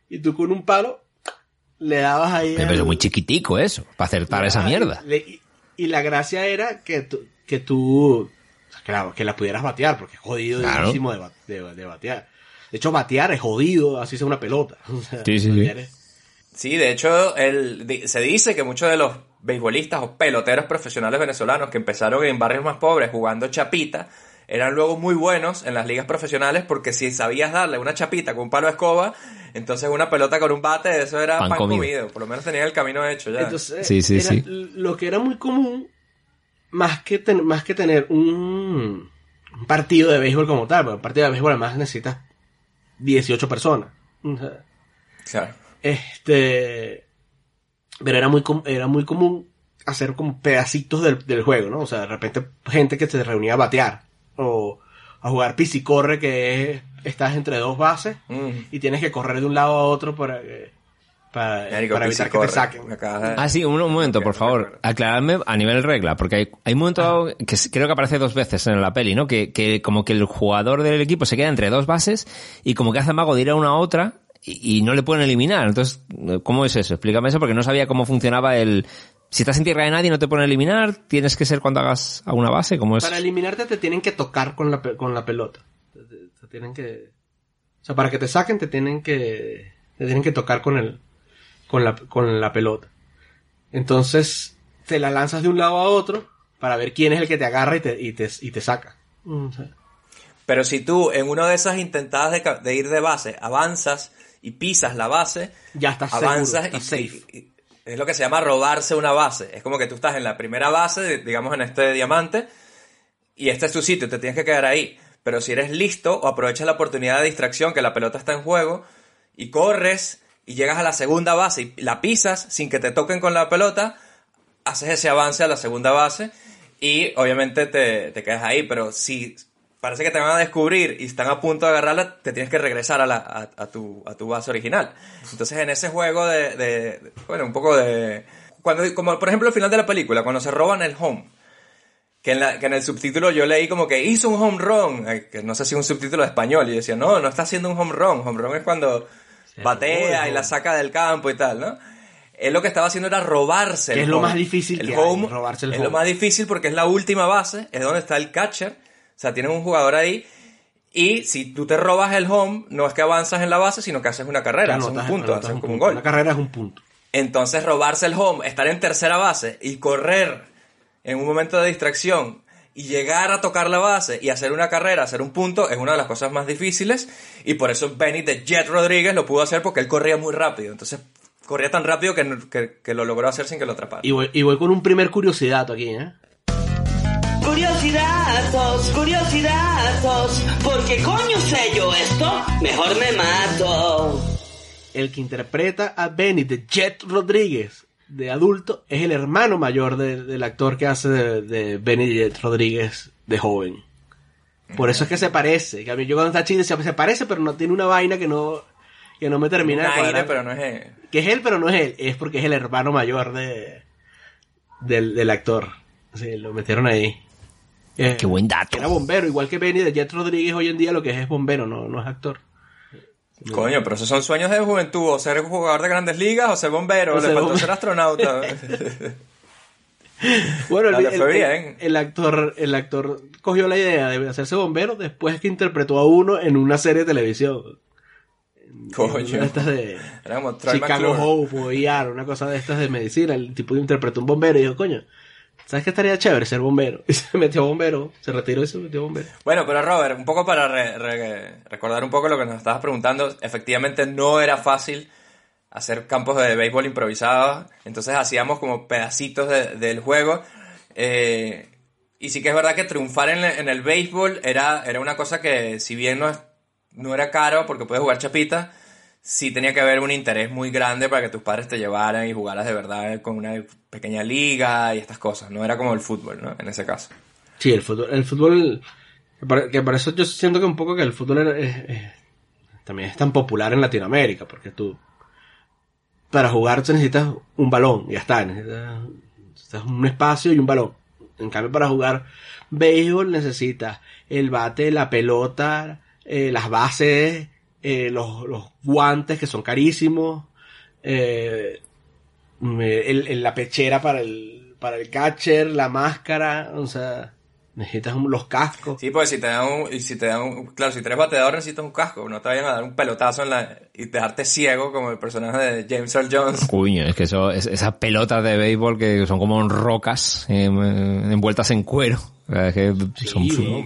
y tú con un palo le dabas ahí. Pero al- es muy chiquitico eso, para acertar esa Ah, mierda. le- y, y la gracia era que tú, que tú, o sea, que la, pudieras batear, porque es jodido Claro. muchísimo de, de- de batear. De hecho, batear es jodido, así sea una pelota. O sea, Sí, sí, sí. Sí, de hecho, el, se dice que muchos de los beisbolistas o peloteros profesionales venezolanos que empezaron en barrios más pobres jugando chapita, eran luego muy buenos en las ligas profesionales porque si sabías darle una chapita con un palo de escoba, entonces una pelota con un bate, eso era Pan pan, comido. comido. Por lo menos tenían el camino hecho ya. Entonces, Sí, sí, era sí. lo que era muy común, más que, ten- más que tener un, un partido de béisbol como tal, porque un partido de béisbol además necesitas 18 personas. Claro. Este. Pero era muy, com- era muy común hacer como pedacitos del, del juego, ¿no? O sea, de repente gente que se reunía a batear. O a jugar pisicorre, que es, estás entre dos bases Mm. y tienes que correr de un lado a otro para, que- para, evitar que te saquen. Ah, sí, un, un momento, por favor. Aclaradme a nivel regla, porque hay, hay un momento dado que creo que aparece dos veces en la peli, ¿no? Que, que como que el jugador del equipo se queda entre dos bases y como que hace mago de ir a una a otra y, y no le pueden eliminar. Entonces, ¿cómo es eso? Explícame eso porque no sabía cómo funcionaba el... Si estás en tierra de nadie no te pueden eliminar, tienes que ser cuando hagas a una base, ¿cómo es? Para eliminarte te tienen que tocar con la, con la pelota. Te, te- te tienen que... O sea, para que te saquen te tienen que... Te tienen que tocar con el... Con la, con la pelota. Entonces, te la lanzas de un lado a otro para ver quién es el que te agarra y te, y te, y te saca. O sea, Pero si tú en una de esas intentadas de ir de base avanzas y pisas la base, ya estás seguro, avanzas estás y, safe. y- es lo que se llama robarse una base. Es como que tú estás en la primera base, digamos en este diamante, y este es tu sitio, te tienes que quedar ahí. Pero si eres listo o aprovechas la oportunidad de distracción que la pelota está en juego y corres y llegas a la segunda base y la pisas sin que te toquen con la pelota, haces ese avance a la segunda base y obviamente te, te quedas ahí. Pero si parece que te van a descubrir y están a punto de agarrarla, te tienes que regresar a, la, a, a tu, a tu base original. Entonces en ese juego de, de- bueno, un poco de... Cuando, como por ejemplo al final de la película, cuando se roban el home, que en, la, que en el subtítulo yo leí como que hizo un home run, que no sé si un subtítulo de español, y yo decía, no, no está haciendo un home run, home run es cuando batea y la saca del campo y tal, ¿no? Él lo que estaba haciendo era robarse Que el es lo home. más difícil el que home. hay, robarse el es home. lo más difícil porque es la última base, es donde está el catcher, sea, tienes un jugador ahí, y si tú te robas el home, no es que avanzas en la base, sino que haces una carrera, haces un punto, haces un como un gol. Una carrera es un punto. Entonces robarse el home, estar en tercera base y correr en un momento de distracción y llegar a tocar la base y hacer una carrera, hacer un punto, es una de las cosas más difíciles y por eso Benny de Jet Rodríguez lo pudo hacer porque él corría muy rápido. Entonces corría tan rápido que, que- que lo logró hacer sin que lo atrapara. Y voy, y voy con un primer curiosidad aquí, ¿eh? Curiosidazos, curiosidazos, porque coño sé yo esto, mejor me mato. El que interpreta a Benny de Jet Rodríguez de adulto es el hermano mayor de- del actor que hace de, de Benny Jet Rodríguez de joven. Por eso es que se parece. Que a mí yo cuando chico decía, se parece, pero no tiene una vaina que no, que no me termina de aire, cuadrar. pero no es él. Que es él, pero no es él. Es porque es el hermano mayor de del, del actor. Sí, lo metieron ahí. Eh, Qué buen dato. Era bombero, igual que Benny de Jet Rodríguez hoy en día lo que es es bombero, no, no es actor. Coño, pero esos son sueños de juventud, o ser jugador de grandes ligas, o ser bombero, O le ser faltó ser astronauta. Bueno, el, el- bien. el actor, el actor cogió la idea de hacerse bombero después que interpretó a uno en una serie de televisión. Coño. Una de estas de Era como Troy Chicago McClure. Hope o ER, una cosa de estas de medicina. El tipo interpretó un bombero y dijo, coño, ¿sabes qué estaría chévere ser bombero? Y se metió bombero, se retiró y se metió bombero. Bueno, pero Robert, un poco para re- re- recordar un poco lo que nos estabas preguntando, efectivamente no era fácil hacer campos de béisbol improvisados, entonces hacíamos como pedacitos de- del juego. eh, y sí que es verdad que triunfar en, en el béisbol era, era una cosa que, si bien no, no era caro porque puedes jugar chapita, sí tenía que haber un interés muy grande para que tus padres te llevaran y jugaras de verdad con una pequeña liga y estas cosas. No era como el fútbol, ¿no? En ese caso. Sí, el fútbol, el fútbol, que por, eso yo siento que un poco que el fútbol también es tan popular en Latinoamérica, porque tú, para jugar tú necesitas un balón, ya está, necesitas, necesitas un espacio y un balón. En cambio, para jugar béisbol necesitas el bate, la pelota, eh, las bases, eh, los, los guantes que son carísimos, eh, el- el- la pechera para el, para el catcher, la máscara, o sea, necesitas un- los cascos. Sí, pues si te dan un, y si te dan un, claro, si eres bateador necesitas un casco, no te vayan a dar un pelotazo en la, y dejarte ciego como el personaje de James Earl Jones. Coño, es que eso, es- esas pelotas de béisbol que son como rocas eh, envueltas en cuero. Es que son, Sí.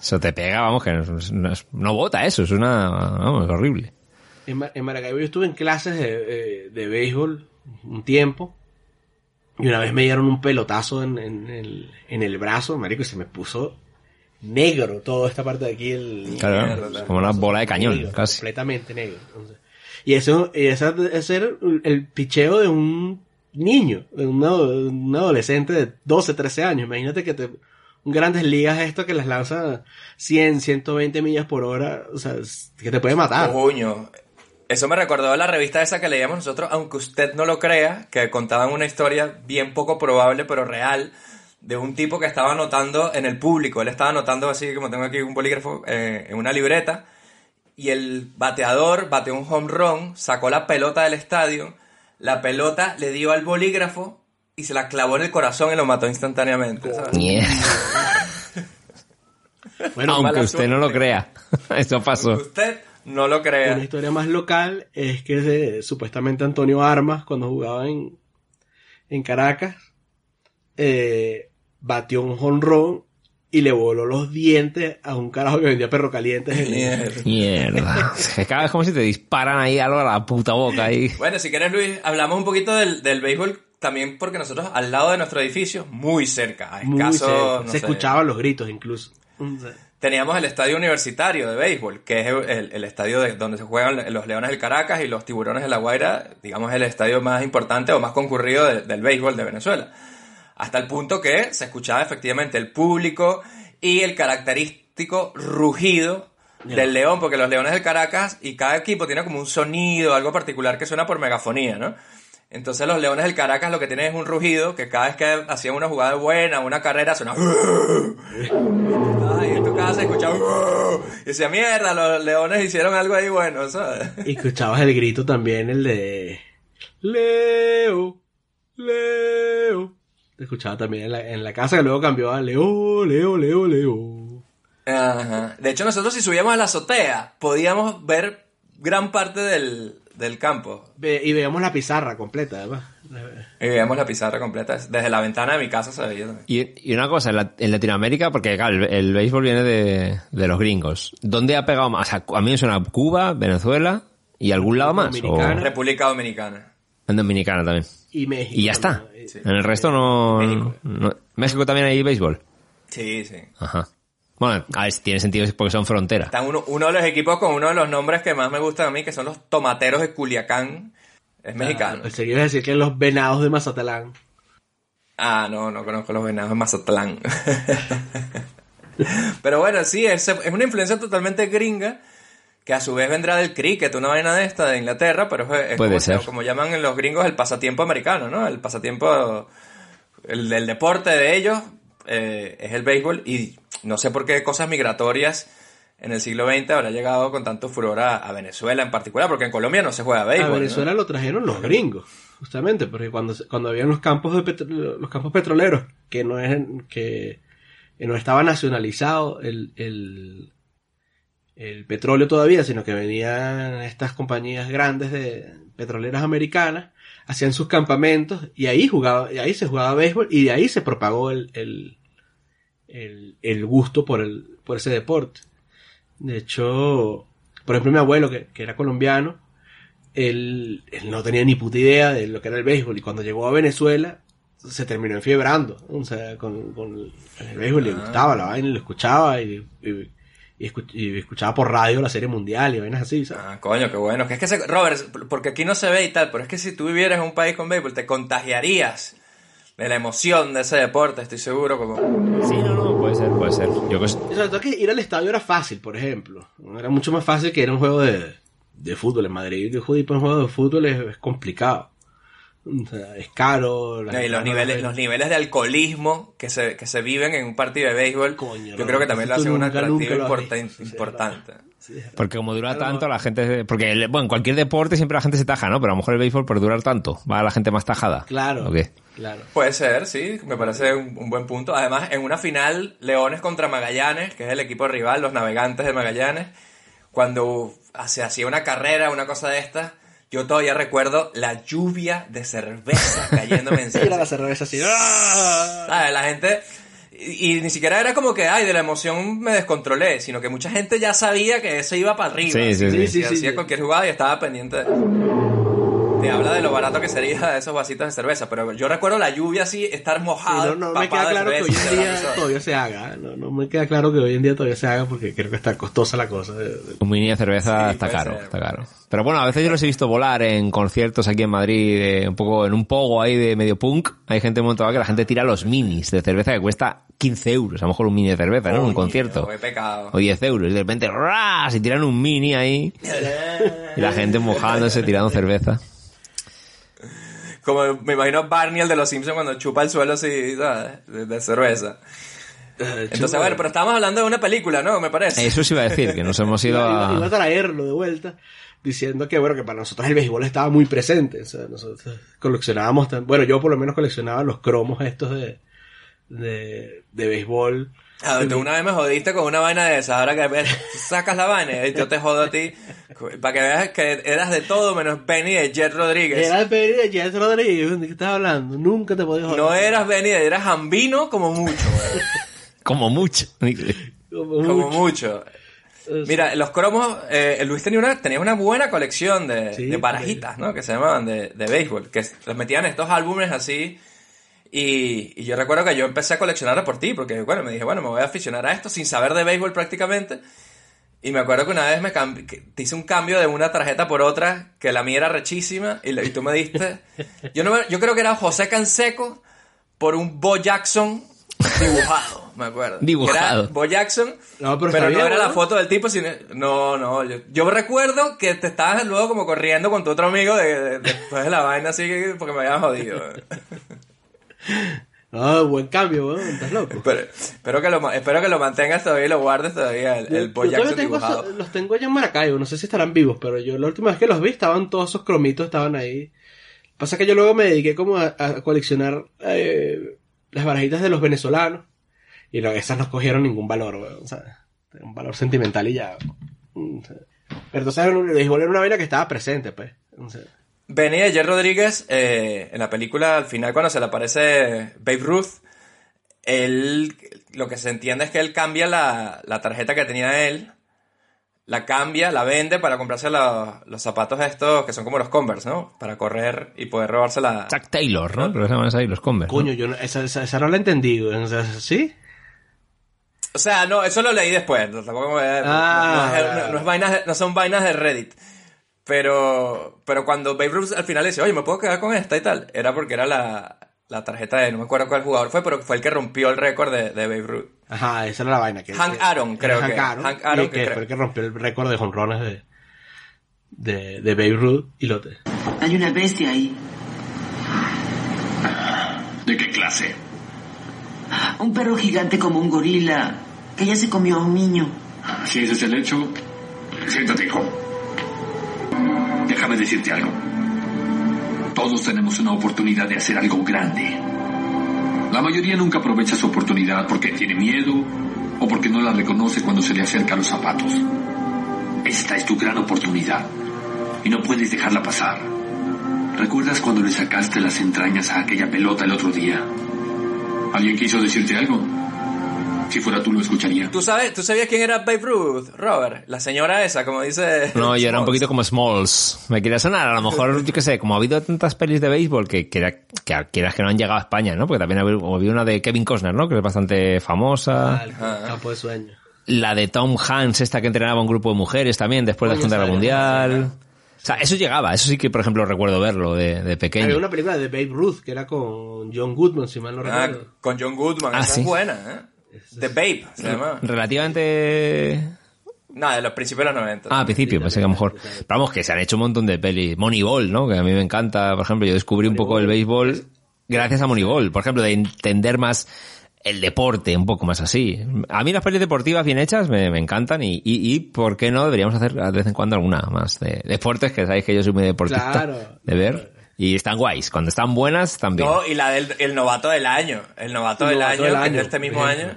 Eso te pega, vamos, que no, no, bota eso, es una, vamos, es horrible. En, Mar- en Maracaibo yo estuve en clases de, eh, de béisbol un tiempo. Y una vez me dieron un pelotazo en, en el, en el brazo, marico, y se me puso negro toda esta parte de aquí. El, Claro, es como una bola de cañón, negro, casi. Completamente negro. Entonces, y eso, y esa, ese era el picheo de un niño, de un, un adolescente de 12, 13 años. Imagínate que te, grandes ligas esto que las lanza 100, 120 millas por hora, o sea, que te puede matar. Eso me recordó a la revista esa que leíamos nosotros, aunque usted no lo crea, que contaban una historia bien poco probable, pero real, de un tipo que estaba anotando en el público. Él estaba anotando así, como tengo aquí un bolígrafo, eh, en una libreta, y el bateador bateó un home run, sacó la pelota del estadio, la pelota le dio al bolígrafo y se la clavó en el corazón y lo mató instantáneamente. ¿sabes? Bueno, Aunque usted no lo crea. Eso pasó. Usted no lo crea. Una historia más local es que eh, supuestamente Antonio Armas, cuando jugaba en, en Caracas, eh, batió un jonrón y le voló los dientes a un carajo que vendía perro calientes. en- Mierda. Mierda. Es que cada vez como si te disparan ahí algo a la puta boca ahí. Bueno, si quieres, Luis, hablamos un poquito del, del béisbol también porque nosotros al lado de nuestro edificio, muy cerca, a Muy escaso, cerca. no Se sé, escuchaban los gritos incluso. Teníamos el estadio universitario de béisbol, que es el, el estadio de, donde se juegan los Leones del Caracas y los Tiburones de la Guaira, digamos el estadio más importante o más concurrido de- del béisbol de Venezuela. Hasta el punto que se escuchaba efectivamente el público y el característico rugido del león, porque los leones del Caracas y cada equipo tiene como un sonido, algo particular que suena por megafonía, ¿no? Entonces los leones del Caracas lo que tienen es un rugido que cada vez que hacían una jugada buena, una carrera, sonaba... Ay, en tu casa escuchaba... Y decía, mierda, los leones hicieron algo ahí bueno, ¿sabes? Y escuchabas el grito también, el de... Leo, Leo. Te escuchaba también en la, en la casa que luego cambió a Leo, Leo, Leo, Leo. Ajá. De hecho, nosotros si subíamos a la azotea, podíamos ver gran parte del, del campo. Ve- y veíamos la pizarra completa, además. Y veíamos la pizarra completa. Desde la ventana de mi casa se veía también. Y, y una cosa, en, la- en Latinoamérica, porque claro, el, el béisbol viene de, de los gringos. ¿Dónde ha pegado más? O sea, a mí me suena Cuba, Venezuela y algún lado más. O Dominicana. República Dominicana. en Dominicana también. Y México. Y ya está. también. En el resto no México. no- México también hay béisbol. Sí, sí. Ajá. Bueno, a ver, tiene sentido porque son frontera. Están uno, uno de los equipos con uno de los nombres que más me gustan a mí, que son los tomateros de Culiacán. Es mexicano. Pensé que ibas a decir que los venados de Mazatlán. Ah, no, no conozco los venados de Mazatlán. Pero bueno, sí, es, es una influencia totalmente gringa, que a su vez vendrá del cricket, una vaina de esta, de Inglaterra, pero es, como, ser. como llaman en los gringos el pasatiempo americano, ¿no? El pasatiempo, el, el deporte de ellos eh, es el béisbol y no sé por qué cosas migratorias en el siglo XX habrá llegado con tanto furor a, a Venezuela en particular, porque en Colombia no se juega béisbol. a ¿no? Venezuela lo trajeron los gringos, justamente, porque cuando, cuando habían los campos de petro- los campos petroleros, que no es que, que no estaba nacionalizado el, el, el petróleo todavía, sino que venían estas compañías grandes de petroleras americanas, hacían sus campamentos y ahí jugaba, y ahí se jugaba béisbol y de ahí se propagó el, el, el, el gusto por el, por ese deporte. De hecho, por ejemplo, mi abuelo, que, que era colombiano, él, él no tenía ni puta idea de lo que era el béisbol y cuando llegó a Venezuela se terminó enfiebrando, o sea, con, con el béisbol le gustaba la vaina, lo escuchaba y, y- y escu- y escuchaba por radio la serie mundial y vainas así, ¿sabes? Ah, coño, qué bueno. Que es que, se- Robert, porque aquí no se ve y tal, pero es que si tú vivieras en un país con béisbol, te contagiarías de la emoción de ese deporte, estoy seguro. Como... Sí, no, no, puede ser, puede ser. Yo que sobre que ir al estadio era fácil, por ejemplo. Era mucho más fácil que ir a un juego de, de fútbol. En Madrid, ir para un juego de fútbol es, es complicado. O sea, es caro. No, y los niveles, los niveles de alcoholismo que se, que se viven en un partido de béisbol, yo no, creo que también lo tú hace un nunca, atractivo nunca lo has importa- visto, sí, importante. Porque como dura tanto, la gente... Porque, el- bueno, en cualquier deporte siempre la gente se taja, ¿no? Pero a lo mejor el béisbol, por durar tanto, va la gente más tajada. Claro. ¿O qué? Claro. Puede ser, sí, me parece un, un buen punto. Además, en una final, Leones contra Magallanes, que es el equipo rival, los navegantes de Magallanes, cuando se hacía una carrera, una cosa de estas, yo todavía recuerdo la lluvia de cerveza cayéndome encima. La cerveza así. ¡ah! ¿Sabes? La gente... Y, y ni siquiera era como que, ay, de la emoción me descontrolé, sino que mucha gente ya sabía que eso iba para arriba. Sí, sí, sí. Sí, sí, hacía sí. cualquier jugada y estaba pendiente. Te habla de lo barato que sería esos vasitos de cerveza, pero yo recuerdo la lluvia así, estar Sí, mojado. no, no me queda de claro que hoy en de día todavía se haga. No, no me queda claro que hoy en día todavía se haga porque creo que está costosa la cosa. Un mini de cerveza Sí, está caro, ser. está caro. Pero bueno, a veces yo los he visto volar en conciertos aquí en Madrid, de un poco en un pogo ahí de medio punk. Hay gente montada que la gente tira los minis de cerveza que cuesta 15 euros, a lo mejor un mini de cerveza, ¿no? En un concierto. qué pecado. O 10 euros. Y de repente, ¡ras! Y tiran un mini ahí. Y la gente mojándose, tirando cerveza. Como me imagino Barney, el de los Simpsons, cuando chupa el suelo así, ¿sabes? De, de cerveza. Entonces, bueno, pero estábamos hablando de una película, ¿no? Me parece. Eso sí iba a decir, que nos hemos ido iba, iba- a a... traerlo de vuelta diciendo que bueno que para nosotros el béisbol estaba muy presente o sea, nosotros coleccionábamos tan- bueno yo por lo menos coleccionaba los cromos estos de de, de béisbol Ah, tú una vez me jodiste con una vaina de esa. Ahora que sacas la vaina y yo te jodo a ti. Para que veas que eras de todo menos Benny de Jet Rodríguez. era el pedido de Jess Rodríguez ¿de qué estás hablando? nunca te podía joder No eras Benny, eras Ambino como mucho. Como mucho. como, Como mucho. mucho. Mira, los cromos, eh, Luis tenía una, tenía una buena colección de, Sí, de barajitas, ¿no? Que se llamaban de, de béisbol, que los metían en estos álbumes así. Y, y yo recuerdo que yo empecé a coleccionarla por ti, porque bueno, me dije, bueno, me voy a aficionar a esto sin saber de béisbol prácticamente. Y me acuerdo que una vez me te hice un cambio de una tarjeta por otra, que la mía era rechísima, y, y tú me diste. Yo, no me- yo creo que era José Canseco por un Bo Jackson dibujado. me acuerdo. Dibujado. Era Bo Jackson, No, pero no bien, era la foto del tipo, sino... No, no, yo, yo recuerdo que te estabas luego como corriendo con tu otro amigo de, de- después de la vaina así que- porque me habían jodido. No, buen cambio, weón. Estás loco. Pero, espero, que lo, espero que lo mantengas todavía y lo guardes todavía, el, el Bo yo todavía Jackson tengo dibujado. los tengo allá en Maracaibo, no sé si estarán vivos, pero yo la última vez que los vi estaban todos esos cromitos, estaban ahí. Pasa que yo luego me dediqué como a, a coleccionar eh, las barajitas de los venezolanos y no, esas no cogieron ningún valor, weón, o sea, un valor sentimental y ya. Mm, o sea. Pero entonces el béisbol era una vaina que estaba presente, pues. O sea, Benny Ayer Rodríguez, eh, en la película, al final, cuando se le aparece Babe Ruth, él, lo que se entiende es que él cambia la, la tarjeta que tenía él, la cambia, la vende para comprarse los, los zapatos estos que son como los Converse, ¿no? Para correr y poder robarse la... Chuck Taylor, ¿no? Se llaman así los Converse. ¿no? coño, yo no- esa, esa, esa no la he entendido, o sea, ¿sí? O sea, no, eso lo leí después. no, tampoco me- Ah, no, es- claro. no- no es vainas no son vainas de Reddit. Pero, pero cuando Babe Ruth al final dice, oye, ¿me puedo quedar con esta y tal? Era porque era la, la tarjeta de, no me acuerdo cuál jugador fue, pero fue el que rompió el récord de, de Babe Ruth. Ajá, esa era la vaina. Que, Hank Aaron, era creo Hank que. Aaron, Hank Aaron, y que que creo. fue el que rompió el récord de jonrones de, de, de Babe Ruth y Lote. Hay una bestia ahí. ¿De qué clase? Un perro gigante como un gorila que ya se comió a un niño. Si ese es el hecho, siéntate, hijo. Déjame decirte algo. Todos tenemos una oportunidad de hacer algo grande. La mayoría nunca aprovecha su oportunidad porque tiene miedo o porque no la reconoce cuando se le acerca a los zapatos. Esta es tu gran oportunidad y no puedes dejarla pasar. ¿Recuerdas cuando le sacaste las entrañas a aquella pelota el otro día? ¿Alguien quiso decirte algo? Si fuera tú lo escucharía. ¿Tú, sabes, ¿Tú sabías quién era Babe Ruth, Robert? La señora esa, como dice... No, yo era un poquito como Smalls. Me quería sonar. A lo mejor, yo qué sé, como ha habido tantas pelis de béisbol que, que, era- que quieras que no han llegado a España, ¿no? Porque también había una de Kevin Costner, ¿no? Que es bastante famosa. Ah, el campo de sueño. La de Tom Hanks, esta que entrenaba un grupo de mujeres también después de la Segunda Guerra Mundial. O sea, eso llegaba. Eso sí que, por ejemplo, recuerdo verlo de, de pequeño. Había una película de Babe Ruth que era con John Goodman, si mal no Ah, recuerdo. con John Goodman, Ah, esa sí. es buena, ¿eh? The Babe, se llama. Relativamente... No, de los principios de los 90. Ah, al principio, pensé que a lo mejor. Pero vamos, que se han hecho un montón de pelis. Moneyball, ¿no? Que a mí me encanta. Por ejemplo, yo descubrí un poco el béisbol gracias a Moneyball. Por ejemplo, de entender más el deporte, un poco más así. A mí las pelis deportivas bien hechas me, me encantan y, y, y, ¿por qué no? Deberíamos hacer de vez en cuando alguna más de deportes, que sabéis que yo soy muy deportista Claro. de ver. Y están guays. Cuando están buenas, están bien. No, y la del el novato del año. El novato, El del, novato año, del año, de este mismo año.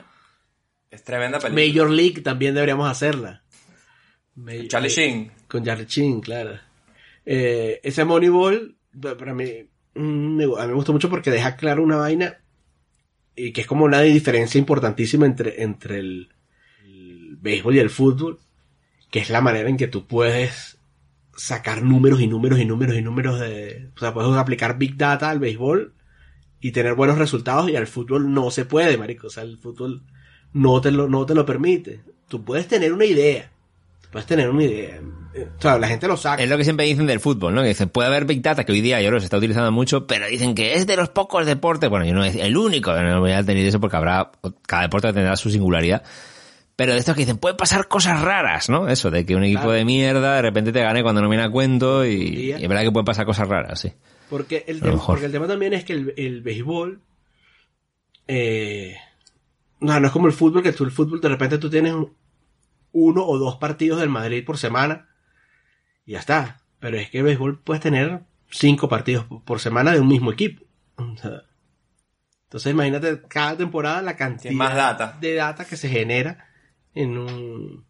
Es tremenda película. Major League también deberíamos hacerla. Major- Charlie Sheen. Con Charlie Sheen, claro. Eh, ese Moneyball, pa- para mí, mm, me a mí me gustó mucho porque deja claro una vaina y que es como una diferencia importantísima entre, entre el, el béisbol y el fútbol, que es la manera en que tú puedes sacar números y números y números y números de... O sea, puedes aplicar Big Data al béisbol y tener buenos resultados y al fútbol no se puede, marico. O sea, el fútbol no te lo, no te lo permite. Tú puedes tener una idea. Puedes tener una idea. O sea, la gente lo saca. Es lo que siempre dicen del fútbol, ¿no? Que dicen, puede haber Big Data, que hoy día yo se está utilizando mucho, pero dicen que es de los pocos deportes. Bueno, yo no es el único, no voy a tener eso porque habrá, cada deporte tendrá su singularidad. Pero de estos que dicen, pueden pasar cosas raras, ¿no? Eso, de que un equipo Claro. de mierda de repente te gane cuando no viene a cuento y, es verdad que pueden pasar cosas raras, sí. Porque el, tema, porque el tema también es que el, el béisbol. Eh, no, no es como el fútbol, que tú el fútbol de repente tú tienes un- uno o dos partidos del Madrid por semana y ya está. Pero es que el béisbol puedes tener cinco partidos por semana de un mismo equipo. Entonces imagínate cada temporada la cantidad más data. de data que se genera en un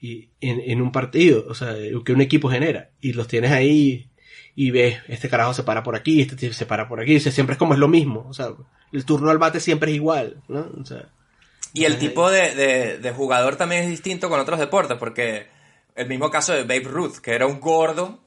y en, en un partido, o sea, que un equipo genera y los tienes ahí y ves, este carajo se para por aquí, este se para por aquí, o sea, siempre es como es lo mismo, o sea, el turno al bate siempre es igual, ¿no? O sea, Y el tipo de, de- de jugador también es distinto con otros deportes, porque el mismo caso de Babe Ruth, que era un gordo.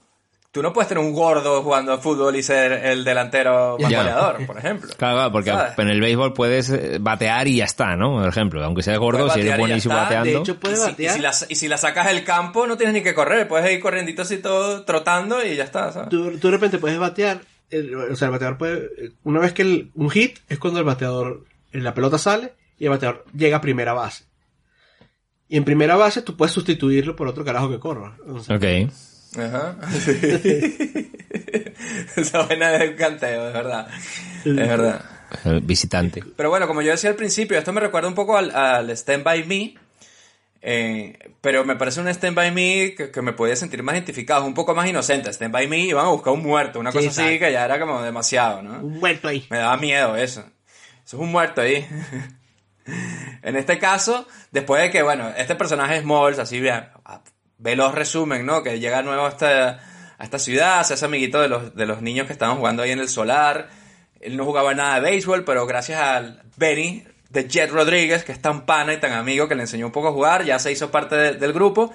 Tú no puedes tener un gordo jugando al fútbol y ser el delantero más Ya. goleador, por ejemplo. Claro, claro, porque ¿Sabes? en el béisbol puedes eh, batear y ya está, ¿no? Por ejemplo, aunque seas gordo, si eres batear buenísimo bateando. de hecho puede y, si, y batear, si la, y si la sacas del campo, no tienes ni que correr. Puedes ir corriendito así todo, trotando y ya está, ¿sabes? tú, tú de repente puedes batear, el- o sea, el bateador puede, una vez que el- un hit es cuando el bateador, la pelota sale y y el bateador llega a primera base. Y en primera base tú puedes sustituirlo por otro carajo que corra. O sea, Ok. Ajá. Esa vaina es un canteo, es verdad. Es verdad. El visitante. Pero bueno, como yo decía al principio, esto me recuerda un poco al, al Stand By Me. eh, pero me parece un Stand By Me que, que me podía sentir más identificado, un poco más inocente. Stand By Me iban a buscar un muerto, una Sí, cosa así que ya era como demasiado, ¿no? Un muerto ahí. Me daba miedo eso. Eso es un muerto ahí. en este caso, después de que, bueno, este personaje es Smalls, así bien, veloz resumen, ¿no? Que llega nuevo a esta, a esta ciudad, se hace amiguito de los, de los niños que estaban jugando ahí en el solar. Él no jugaba nada de béisbol, pero gracias al Benny de Jet Rodríguez, que es tan pana y tan amigo que le enseñó un poco a jugar, ya se hizo parte de- del grupo.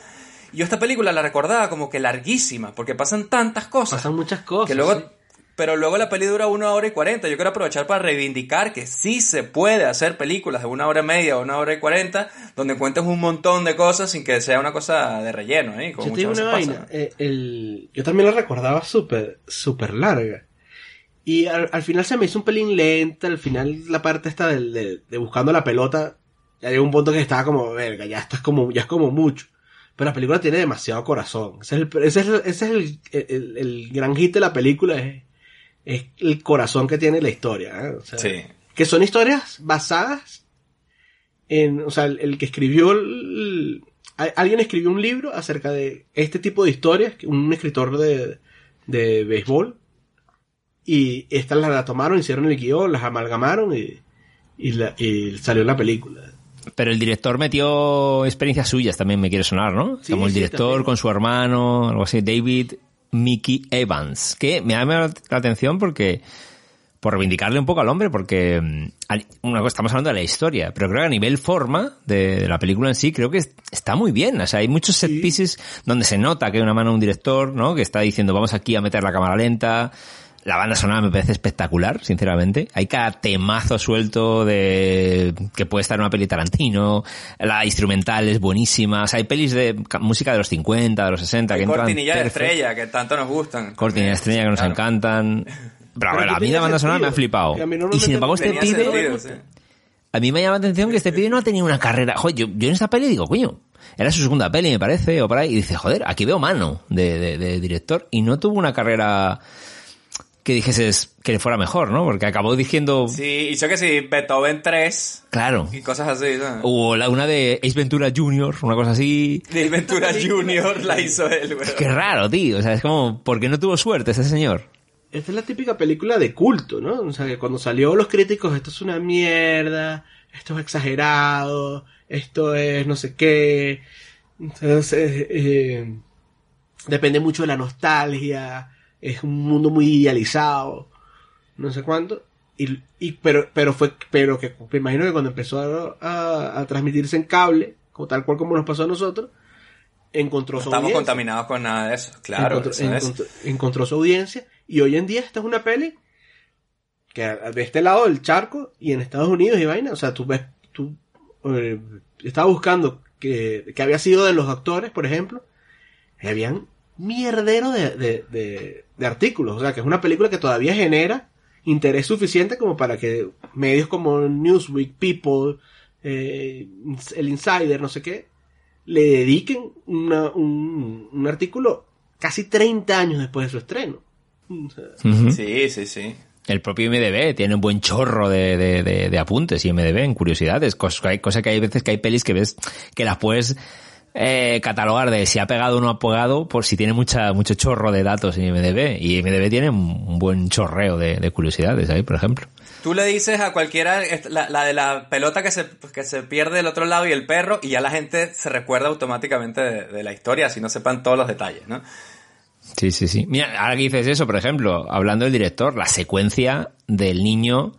Y yo esta película la recordaba como que larguísima, porque pasan tantas cosas. Pasan muchas cosas. Que luego, sí. Pero luego la peli dura una hora y cuarenta. Yo quiero aprovechar para reivindicar que sí se puede hacer películas de una hora y media o una hora y cuarenta, donde cuentes un montón de cosas sin que sea una cosa de relleno, ¿eh? Como Yo te digo muchas una vaina. eh, el- yo también la recordaba súper, súper larga. Y al, al final se me hizo un pelín lenta. Al final la parte esta de, de buscando la pelota. Ya llegó un punto que estaba como, verga, ya estás como, ya es como mucho. Pero la película tiene demasiado corazón. Ese es el, ese es el, ese es el, el- el gran hit de la película. Es, es el corazón que tiene la historia. ¿eh? O sea, Sí. Que son historias basadas en, o sea, el, el que escribió, el- alguien escribió un libro acerca de este tipo de historias, que un escritor de, de béisbol, y estas las la tomaron, hicieron el guion, las amalgamaron y, y, la- y salió la película. Pero el director metió experiencias suyas también, me quiere sonar, ¿no? Sí, Como el director con su hermano, algo así, David Mickey Evans. Que me llama la atención porque, por reivindicarle un poco al hombre, porque mm, una cosa, estamos hablando de la historia, pero creo que a nivel forma de, de la película en sí, creo que es- está muy bien. O sea, hay muchos set pieces donde se nota que hay una mano de un director, ¿no? Que está diciendo, vamos aquí a meter la cámara lenta. La banda sonora me parece espectacular, sinceramente. Hay cada temazo suelto de que puede estar en una peli Tarantino. La instrumental es buenísima. O sea, hay pelis de ca- música de los 50, de los 60 que Hay entran cortinillas de estrella que tanto nos gustan. Cortina de estrella que nos Claro. encantan. Pero, Pero a que mí la banda sonora me ha flipado. Que Y normalmente sin embargo este pibe... sentido, sí. A mí me llama la atención que este pibe no ha tenido una carrera. Joder, yo, yo en esta peli digo, coño, era su segunda peli, me parece, o por ahí. Y dice, joder, aquí veo mano de, de- de director. Y no tuvo una carrera que dijeses que le fuera mejor, ¿no? Porque acabó diciendo, Sí, hizo que sí, Beethoven 3 claro. y cosas así. ¿sabes? O la, una de Ace Ventura Jr., una cosa así. Dave Ventura Jr. la hizo él, güey. Qué raro, tío. O sea, es como, ¿por qué no tuvo suerte ese señor? Esta es la típica película de culto, ¿no? O sea, que cuando salió los críticos, esto es una mierda, esto es exagerado, esto es no sé qué. Entonces, eh, depende mucho de la nostalgia, es un mundo muy idealizado, no sé cuánto. Y, y- pero, pero fue, pero que me imagino que cuando empezó a, a- a transmitirse en cable, como tal cual como nos pasó a nosotros, encontró No su estamos audiencia contaminados con nada de eso. Claro, encontró, eso es. encontró- encontró su audiencia y hoy en día esta es una peli que de este lado del charco y en Estados Unidos y vaina, o sea, tú ves, tú eh, estaba buscando que, que había sido de los actores, por ejemplo, y habían mierdero de, de, de- de artículos, o sea, que es una película que todavía genera interés suficiente como para que medios como Newsweek, People, eh, el Insider, no sé qué, le dediquen una- un, un artículo casi 30 años después de su estreno. O sea, Ujú. Sí, sí, sí. El propio MDB tiene un buen chorro de, de, de- de apuntes y MDB en curiosidades. Cosa hay, cosa que hay veces que hay pelis que ves que las puedes eh, catalogar de si ha pegado o no ha pegado por si tiene mucha mucho chorro de datos en MDB. Y MDB tiene un, buen chorreo de, de curiosidades ahí, por ejemplo. Tú le dices a cualquiera la, la de la pelota que se, que se pierde del otro lado y el perro y ya la gente se recuerda automáticamente de, de la historia, así no sepan todos los detalles, ¿no? Sí, sí, sí. Mira, ahora que dices eso, por ejemplo, hablando del director, la secuencia del niño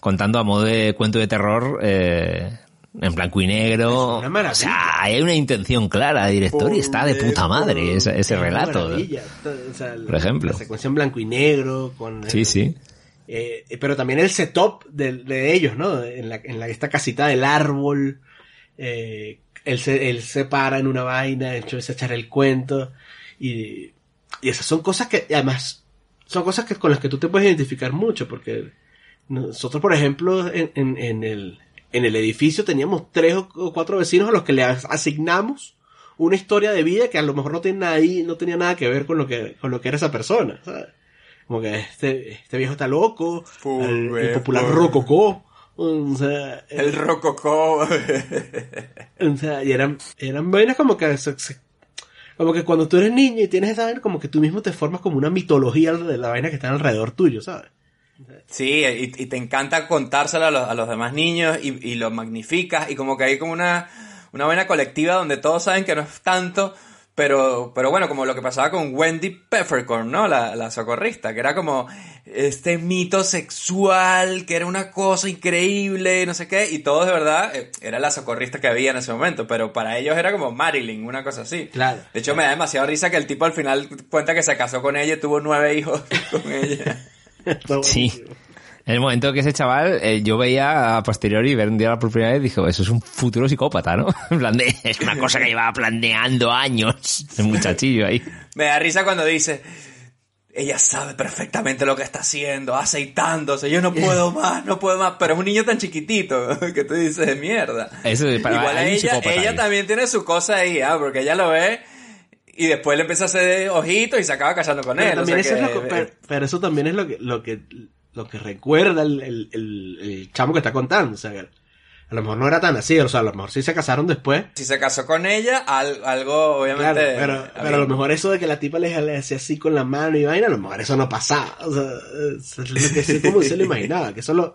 contando a modo de cuento de terror eh, en blanco y negro. Es una. O sea, hay una intención clara de director y está de puta madre ese, ese relato. maravilla. O sea, Por ejemplo. La secuencia en blanco y negro, con... Sí, sí. Eh, pero también el setup de, de ellos, ¿no? En, la, en la, esta casita del árbol. eh, él, se, él se para en una vaina, hecho es echar el cuento. Y, y esas son cosas que, además, son cosas que, con las que tú te puedes identificar mucho, porque nosotros, por ejemplo, en, en, en el, en el edificio teníamos tres o cuatro vecinos a los que le as- asignamos una historia de vida que a lo mejor no tenía nada, ahí- no tenía nada que ver con lo que, con lo que era esa persona, ¿sabes? Como que este, este viejo está loco, el, el popular pobre. rococó, o sea, El rococó. o sea, y eran, eran vainas como que se- se- como que cuando tú eres niño y tienes esa vaina, como que tú mismo te formas como una mitología de la vaina que está alrededor tuyo, ¿sabes? Sí, y, y te encanta contárselo a los, a los demás niños y, y lo magnificas y como que hay como una, una buena colectiva donde todos saben que no es tanto, pero, pero bueno, como lo que pasaba con Wendy Peppercorn, ¿no? La, la socorrista, que era como este mito sexual, que era una cosa increíble, no sé qué, y todos de verdad, eh, era la socorrista que había en ese momento, pero para ellos era como Marilyn, una cosa así. Claro. De hecho, me da demasiada risa que el tipo al final cuenta que se casó con ella y tuvo nueve hijos con ella. Sí. En el momento que ese chaval, eh, yo veía a posteriori ver un día por primera vez, dijo, eso es un futuro psicópata, ¿no? En plan de, es una cosa que llevaba planeando años. El muchachillo ahí. Me da risa cuando dice, ella sabe perfectamente lo que está haciendo, aceitándose, yo no puedo más, no puedo más, pero es un niño tan chiquitito que tú dices de mierda. Eso es para- Igual a ella, ella ahí. también tiene su cosa ahí, ¿ah? porque ella lo ve y después le empieza a hacer ojitos y se acaba casando con Pero él. o sea eso es que- lo que, pero, pero eso también es lo que, lo que, lo que recuerda el, el, el- el chamo que está contando. O sea, a lo mejor no era tan así, o sea, a lo mejor sí se casaron después. Si se casó con ella, al- algo obviamente... Claro, pero, pero a lo mejor eso de que la tipa le, le hacía así con la mano y vaina, a lo mejor eso no pasaba. O sea, es lo que es como se lo imaginaba, que eso es lo,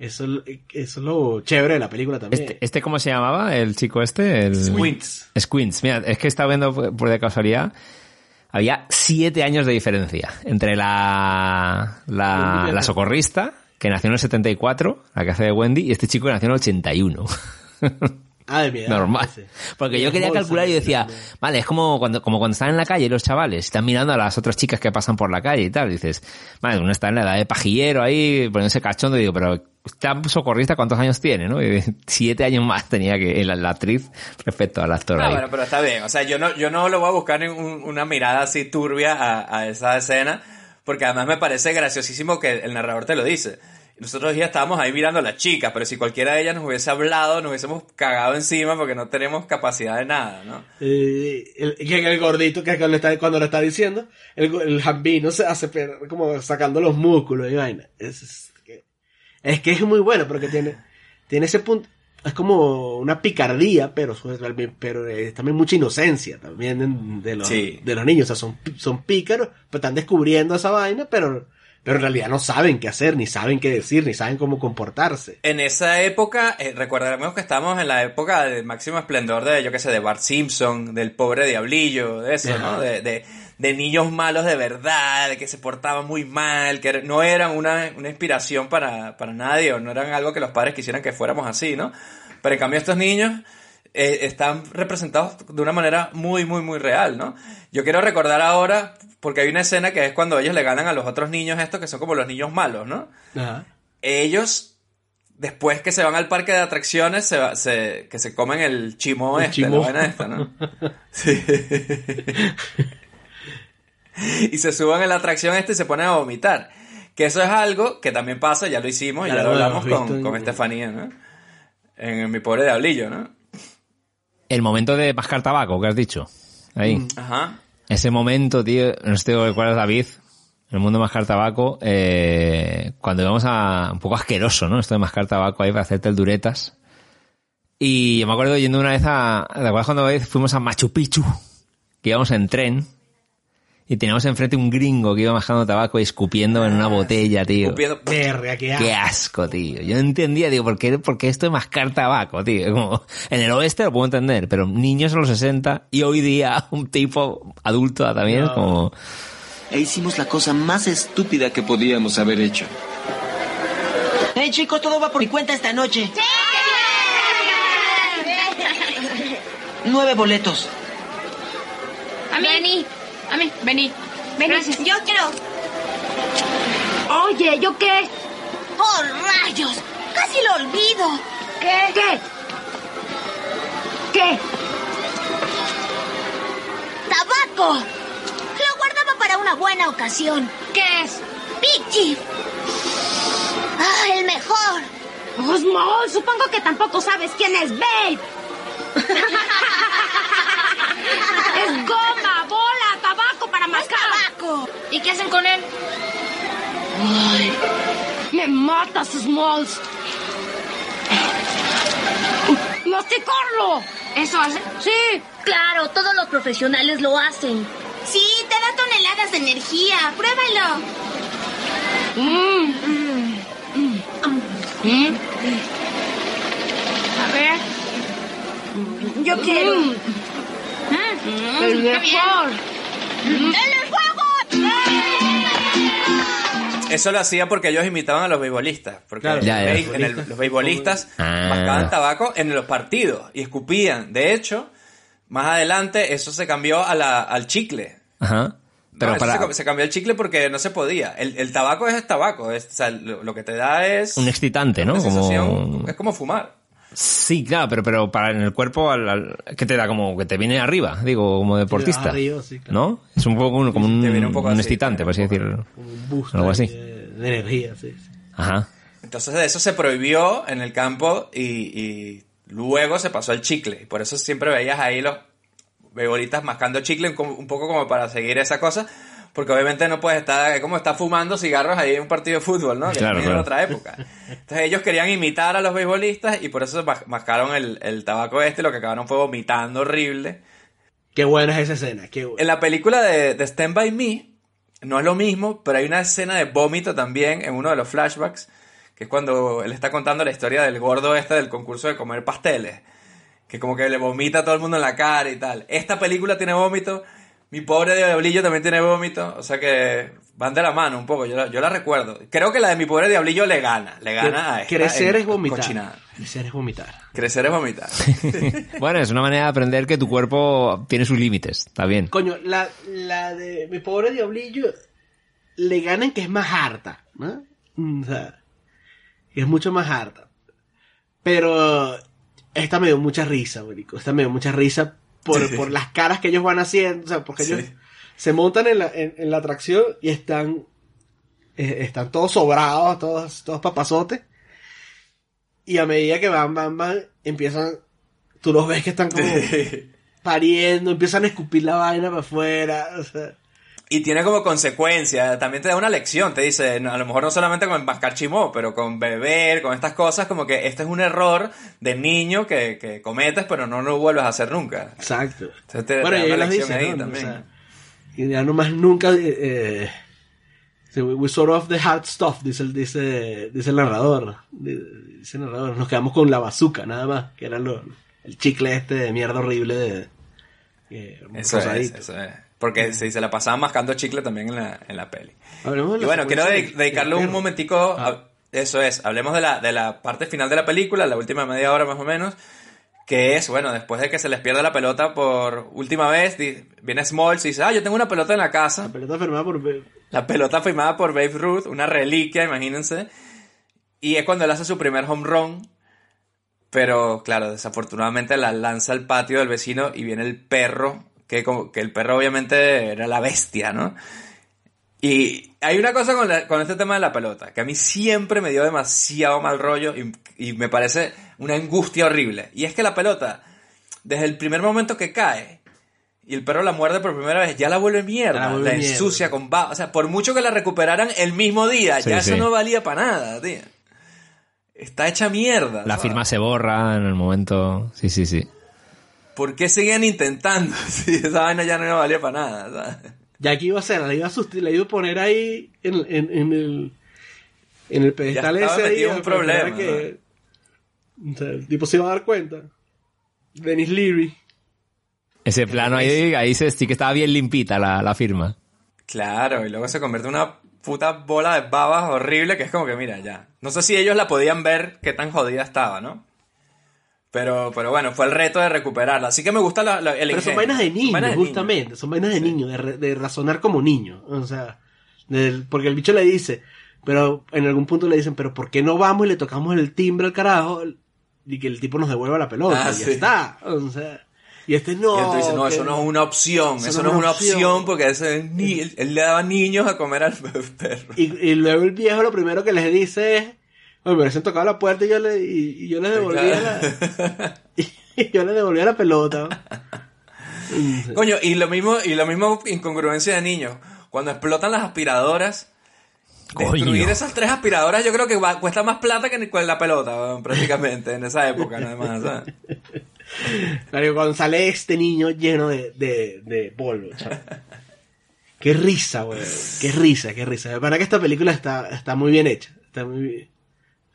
eso, es- eso es lo chévere de la película también. Este, ¿Este cómo se llamaba? El chico este? El... Squints. Squints. Mira, es que estaba viendo por por de casualidad. Había siete años de diferencia entre la, la, la socorrista, que nació en el 74, la que hace de Wendy, y este chico que nació en el 81. Ah, de mi edad, Normal. ese. Porque yo Los quería calcular y decía, vale, es como cuando, como cuando están en la calle los chavales, están mirando a las otras chicas que pasan por la calle y tal. Y dices, vale, uno está en la edad de pajillero ahí, poniéndose cachondo, y digo, pero esta socorrista, ¿cuántos años tiene? ¿no? Y siete años más tenía que la, la actriz respecto al actor Ah, ahí. bueno, pero está bien. O sea, yo no, yo no lo voy a buscar en un- una mirada así turbia a, a esa escena, porque además me parece graciosísimo que el narrador te lo dice. Nosotros ya estábamos ahí mirando a las chicas, pero si cualquiera de ellas nos hubiese hablado, nos hubiésemos cagado encima porque no tenemos capacidad de nada, ¿no? Eh, el, gordito que cuando está, cuando le está diciendo, el, el jambino se hace como sacando los músculos y vaina. Es, es que, es que es muy bueno porque tiene, tiene ese punto, es como una picardía, pero, pero es también mucha inocencia también de, de los, Sí. de los niños. O sea, son, son pícaros, pero están descubriendo esa vaina, pero, pero en realidad no saben qué hacer, ni saben qué decir, ni saben cómo comportarse. En esa época, eh, recordaremos que estamos en la época de máximo esplendor de, yo qué sé, de Bart Simpson, del pobre diablillo, de eso, Ajá. ¿no? De, de, de niños malos de verdad, que se portaban muy mal, que no eran una, una inspiración para, para nadie, o no eran algo que los padres quisieran que fuéramos así, ¿no? Pero en cambio estos niños eh, están representados de una manera muy, muy, muy real, ¿no? Yo quiero recordar ahora, porque hay una escena que es cuando ellos le ganan a los otros niños estos, que son como los niños malos, ¿no? Ajá. ellos después que se van al parque de atracciones se, va- se- que se comen el chimo El este chimo. la esta, ¿no? Sí. y se suban a la atracción este y se ponen a vomitar que eso es algo que también pasa ya lo hicimos Ya ya, lo hablamos con, en- con Estefanía ¿no? en mi pobre diablillo ¿no? El momento de mascar tabaco que has dicho. Ahí. Mm. ajá Ese momento, tío, no sé si te recuerdas, David, en el mundo de mascar tabaco, eh, cuando íbamos a, un poco asqueroso, ¿no? Esto de mascar tabaco ahí para hacerte el duretas. Y yo me acuerdo yendo una vez a, ¿te acuerdas cuando fuimos a Machu Picchu? Que íbamos en tren. Y teníamos enfrente un gringo que iba mascando tabaco y escupiendo en una botella, tío. Escupiendo- Verga, qué Qué asco, tío. Yo no entendía, digo, ¿por qué, por qué esto de mascar tabaco, tío? Como, en el oeste lo puedo entender, pero niños a los 60 y hoy día un tipo adulto también es como... E hicimos la cosa más estúpida que podíamos haber hecho. Hey chicos, todo va por mi cuenta esta noche. Nueve boletos. A mí. Vení. A mí, vení. Vení. Gracias. Yo quiero. Oye, ¿yo qué? ¡Oh, rayos! ¡Casi lo olvido! ¿Qué? ¿Qué? ¿Qué? ¡Tabaco! Lo guardaba para una buena ocasión. ¿Qué es? Big Chief. ¡Ah, el mejor! ¡Oh, Small, supongo que tampoco sabes quién es Babe. es goma, mascar. tabaco. ¿Y qué hacen con él? Ay, me matas, Smalls. ¡Masticarlo! ¿Eso hace? Sí. Claro, todos los profesionales lo hacen. Sí, te da toneladas de energía. Pruébalo. Mm. Mm. A ver. Yo quiero. Mm. El qué bien. mejor. ¡En el fuego! Eso lo hacía porque ellos imitaban a los beisbolistas. Porque Claro, Ya, ya. en el- los beisbolistas Ah. mascaban tabaco en los partidos y escupían. De hecho, más adelante eso se cambió a la- al chicle. Ajá. Pero No, eso para se, se cambió el chicle porque no se podía. El, el tabaco es tabaco. es- o sea, lo, lo que te da es... un excitante, ¿no? una sensación- Como... Es como fumar. Sí, claro, pero, pero para en el cuerpo, al, al- ¿qué te da? Como que te viene arriba, digo, como deportista. arriba, sí, claro. ¿No? Es un poco un- como un, poco un así, excitante, por así decirlo. Un boost Algo así. De, de energía, sí. sí. Ajá. Entonces de eso se prohibió en el campo y, y luego se pasó al chicle. Y por eso siempre veías ahí los bebolitas mascando chicle un, un poco como para seguir esa cosa. Porque obviamente no puedes estar, es como estar fumando cigarros ahí en un partido de fútbol, ¿no? Que Claro, claro. en otra época. Entonces ellos querían imitar a los beisbolistas y por eso mas- mascaron el, el tabaco este y lo que acabaron fue vomitando horrible. Qué buena es esa escena, qué buena. En la película de, de Stand By Me, no es lo mismo, pero hay una escena de vómito también en uno de los flashbacks, que es cuando él está contando la historia del gordo este del concurso de comer pasteles, que como que le vomita a todo el mundo en la cara y tal. Esta película tiene vómito, mi pobre Diablillo también tiene vómito, o sea que van de la mano un poco, yo la, yo la recuerdo. Creo que la de mi pobre Diablillo le gana, le gana a esta Crecer en es vomitar. cochinada. Crecer es vomitar. Crecer es vomitar. Bueno, es una manera de aprender que tu cuerpo tiene sus límites, está bien. Coño, la, la de mi pobre diablillo le ganan que es más harta, ¿no? O sea, es mucho más harta. Pero esta me dio mucha risa, marico. Esta me dio mucha risa por, Sí. por las caras que ellos van haciendo. O sea, porque ellos se montan en la, en, en la atracción y están, eh, están todos sobrados, todos, todos papazotes. Y a medida que van, van, van, empiezan, tú los ves que están como pariendo, empiezan a escupir la vaina para afuera. O sea, Y tiene como consecuencia, también te da una lección, te dice, a lo mejor no solamente con mascar chimó, pero con beber, con estas cosas, como que este es un error de niño que, que cometes, pero no lo vuelves a hacer nunca. exacto. Entonces te, bueno, te da una lección ahí ¿no? también. O sea, y ya nomás nunca... Eh, eh, we, we sort of the hard stuff, dice el, dice, dice el narrador. Dice el narrador. Nos quedamos con la bazooka, nada más, que era lo, el chicle este de mierda horrible de... eh, eso es, rosadito. eso es. Porque sí, se la pasaba mascando chicle también en la, en la peli. Hablemos de Y la bueno, quiero dedicarle un momentico, Ah. a- eso es, hablemos de la, de la parte final de la película, la última media hora más o menos, que es, bueno, después de que se les pierde la pelota por última vez, viene Smalls y dice, ah, yo tengo una pelota en la casa. La pelota firmada por... La pelota firmada por Babe Ruth, una reliquia, imagínense. Y es cuando él hace su primer home run. Pero, claro, desafortunadamente la lanza al patio del vecino y viene el perro, que, como, que el perro obviamente era la bestia, ¿no? Y hay una cosa con, la- con este tema de la pelota, que a mí siempre me dio demasiado mal rollo y, y me parece una angustia horrible. Y es que la pelota, desde el primer momento que cae, y el perro la muerde por primera vez, ya la vuelve mierda, la la, vuelve mierda. ensucia con ba- O sea, por mucho que la recuperaran el mismo día, Sí, ya sí. eso no valía para nada, tío. Está hecha mierda. La ¿sabes? firma se borra en el momento. Sí, sí, sí. ¿Por qué seguían intentando si esa vaina ya no valía para nada? ¿sabes? Ya que iba a hacer, la iba a, susti- la iba a poner ahí en, en, en el en el pedestal Ya ese. ahí, un problema, que- o sea, el tipo se iba a dar cuenta. Dennis Leary. Ese plano ahí, ahí se, sí que estaba bien limpita la, la firma. Claro, y luego se convierte en una puta bola de babas horrible que es como que, mira, ya. No sé si ellos la podían ver qué tan jodida estaba, ¿no? Pero, pero bueno, fue el reto de recuperarla. Así que me gusta la, la- el Pero son vainas de Vainas de niños. justamente. Son vainas de niños, de, re- de razonar como niño. O sea, porque el bicho le dice, pero en algún punto le dicen, pero ¿por qué no vamos y le tocamos el timbre al carajo? Y que el tipo nos devuelva la pelota. Ah, y ya sí. está. O sea, y este no. y entonces no, eso no es una opción, eso, no es una opción, porque ese ni- él, él le daba niños a comer al perro. Y, y luego el viejo lo primero que les dice es, me hubiesen tocado la puerta y yo le, y, y yo le devolvía la, y yo le devolvía la pelota. Coño, y lo mismo, y lo mismo incongruencia de niños. Cuando explotan las aspiradoras, destruir Coño. esas tres aspiradoras yo creo que va- cuesta más plata que la pelota, weón, prácticamente, en esa época, nada más. ¿sabes? Claro, cuando sale este niño lleno de, de, de polvo, chaval. Qué risa, güey. Qué risa, qué risa. Para que esta película está, está muy bien hecha. Está muy,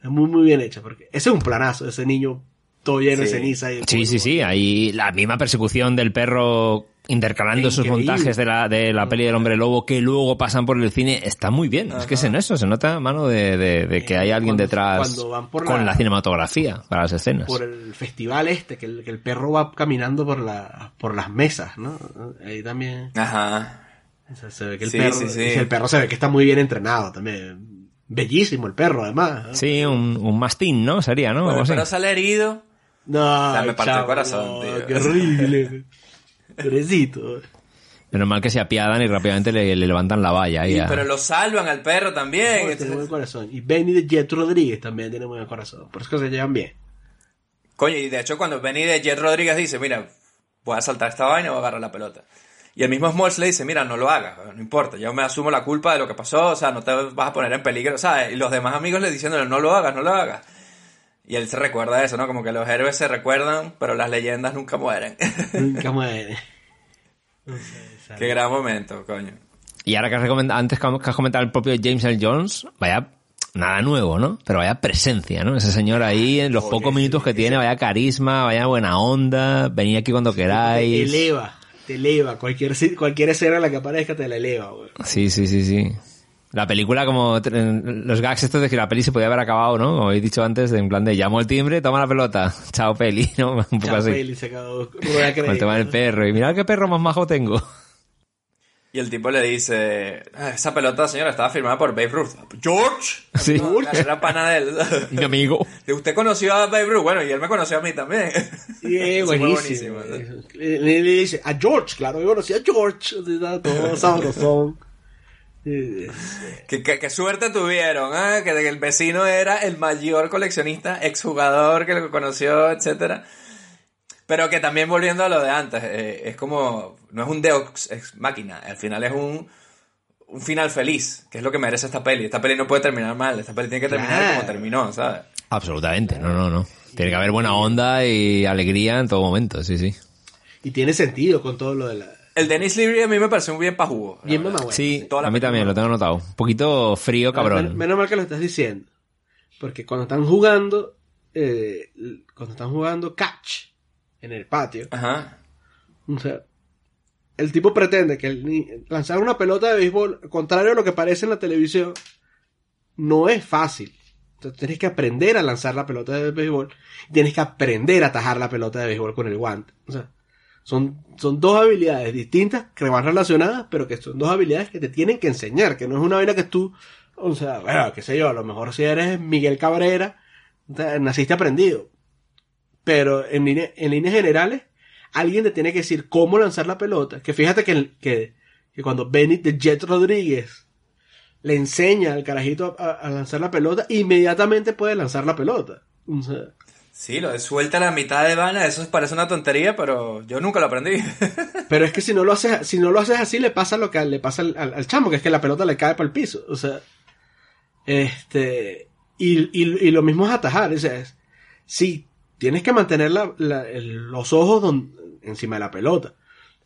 está muy, muy bien hecha. Porque ese es un planazo, ese niño todo lleno de ceniza. Y Sí, sí, sí. Ahí la misma persecución del perro intercalando esos montajes de la, de la peli del hombre lobo que luego pasan por el cine está muy bien. Es que es en eso, se nota mano de, de- de que hay alguien cuando- detrás cuando van por con la- la cinematografía para las escenas. por el festival este, que el, que el perro va caminando por la, por las mesas, ¿no? Ahí también. Ajá. O sea, se ve que el Sí, perro, sí, sí. y el perro se ve que está muy bien entrenado también. Bellísimo el perro, además. ¿no? Sí, un, un mastín, ¿no? Sería, ¿no? Bueno, pero sale herido. No, O sea, me partió el corazón, no, tío. Qué horrible. Pobrecito. Menos mal que se apiadan y rápidamente le, le levantan la valla. ahí Sí, pero lo salvan al perro también. No, tiene buen corazón. Y Benny de Jet Rodríguez también tiene buen corazón. Por eso que se llevan bien. Coño, y de hecho cuando Benny de Jet Rodríguez dice, mira, voy a saltar esta vaina y voy a agarrar la pelota. Y el mismo Smalls le dice, mira, no lo hagas, no importa, yo me asumo la culpa de lo que pasó, o sea, no te vas a poner en peligro, ¿sabes? Y los demás amigos le diciéndole, no lo hagas, no lo hagas. Y él se recuerda eso, ¿no? Como que los héroes se recuerdan, pero las leyendas nunca mueren. Nunca muere. Qué gran momento, coño. Y ahora que has recomendado, antes que has comentado el propio James L. Jones, vaya, nada nuevo, ¿no? Pero vaya presencia, ¿no? Ese señor ahí, en los pocos minutos que tiene, vaya carisma, vaya buena onda, venid aquí cuando queráis. eleva. Te eleva. Cualquier, cualquier escena en la que aparezca te la eleva, güey. Sí, sí, sí, sí. La película, como los gags estos de que la peli se podía haber acabado, ¿no? Como he dicho antes, en plan de llamo el timbre, toma la pelota, chao peli, ¿no? Un poco Chao, así. Peli, se acabó. Con el tema del perro. Y mira qué perro más majo tengo. Y el tipo le dice, "Ah, esa pelota, señora, estaba firmada por Babe Ruth. ¿George? Sí. No, era pana de él. Mi amigo. Y usted conoció a Babe Ruth, bueno, y él me conoció a mí también. Sí, buenísimo. buenísimo. Le, dice a George, claro, yo conocí a George. Todo sabrosón. ¿Qué, qué, qué suerte tuvieron, ¿ah? que el vecino era el mayor coleccionista, exjugador que lo conoció, etcétera. Pero que también volviendo a lo de antes, eh, es como, no es un Deus ex máquina, al final es un, un final feliz, que es lo que merece esta peli. Esta peli no puede terminar mal, esta peli tiene que terminar Claro. como terminó, ¿sabes? Absolutamente, no, no, no. Tiene que haber buena onda y alegría en todo momento, sí, sí. Y tiene sentido con todo lo de la. El Dennis Leary a mí me pareció un bien pa' jugo. Bien mamá, Sí, Toda la a mí también, lo tengo notado. Un poquito frío, Men- cabrón. Menos mal que lo estás diciendo. Porque cuando están jugando, eh, cuando están jugando catch en el patio, Ajá. o sea, el tipo pretende que el lanzar una pelota de béisbol, contrario a lo que parece en la televisión, no es fácil. Entonces tienes que aprender a lanzar la pelota de béisbol, y tienes que aprender a atajar la pelota de béisbol con el guante. O sea, son, son dos habilidades distintas que van relacionadas, pero que son dos habilidades que te tienen que enseñar, que no es una vaina que tú, o sea, bueno, qué sé yo, a lo mejor si eres Miguel Cabrera, naciste aprendido. Pero en, línea- en líneas generales, alguien te tiene que decir cómo lanzar la pelota. Que fíjate que, que, que cuando Benny de Jet Rodríguez le enseña al carajito a, a lanzar la pelota, inmediatamente puede lanzar la pelota. O sea, Sí, lo de suelta la mitad de vana, eso parece una tontería, pero yo nunca lo aprendí. pero es que si no lo haces, si no lo haces así, le pasa lo que le pasa al, al- al chamo, que es que la pelota le cae para el piso. O sea, este, y, y, y lo mismo es atajar. O sea, tienes que mantener la- la- los ojos don- encima de la pelota.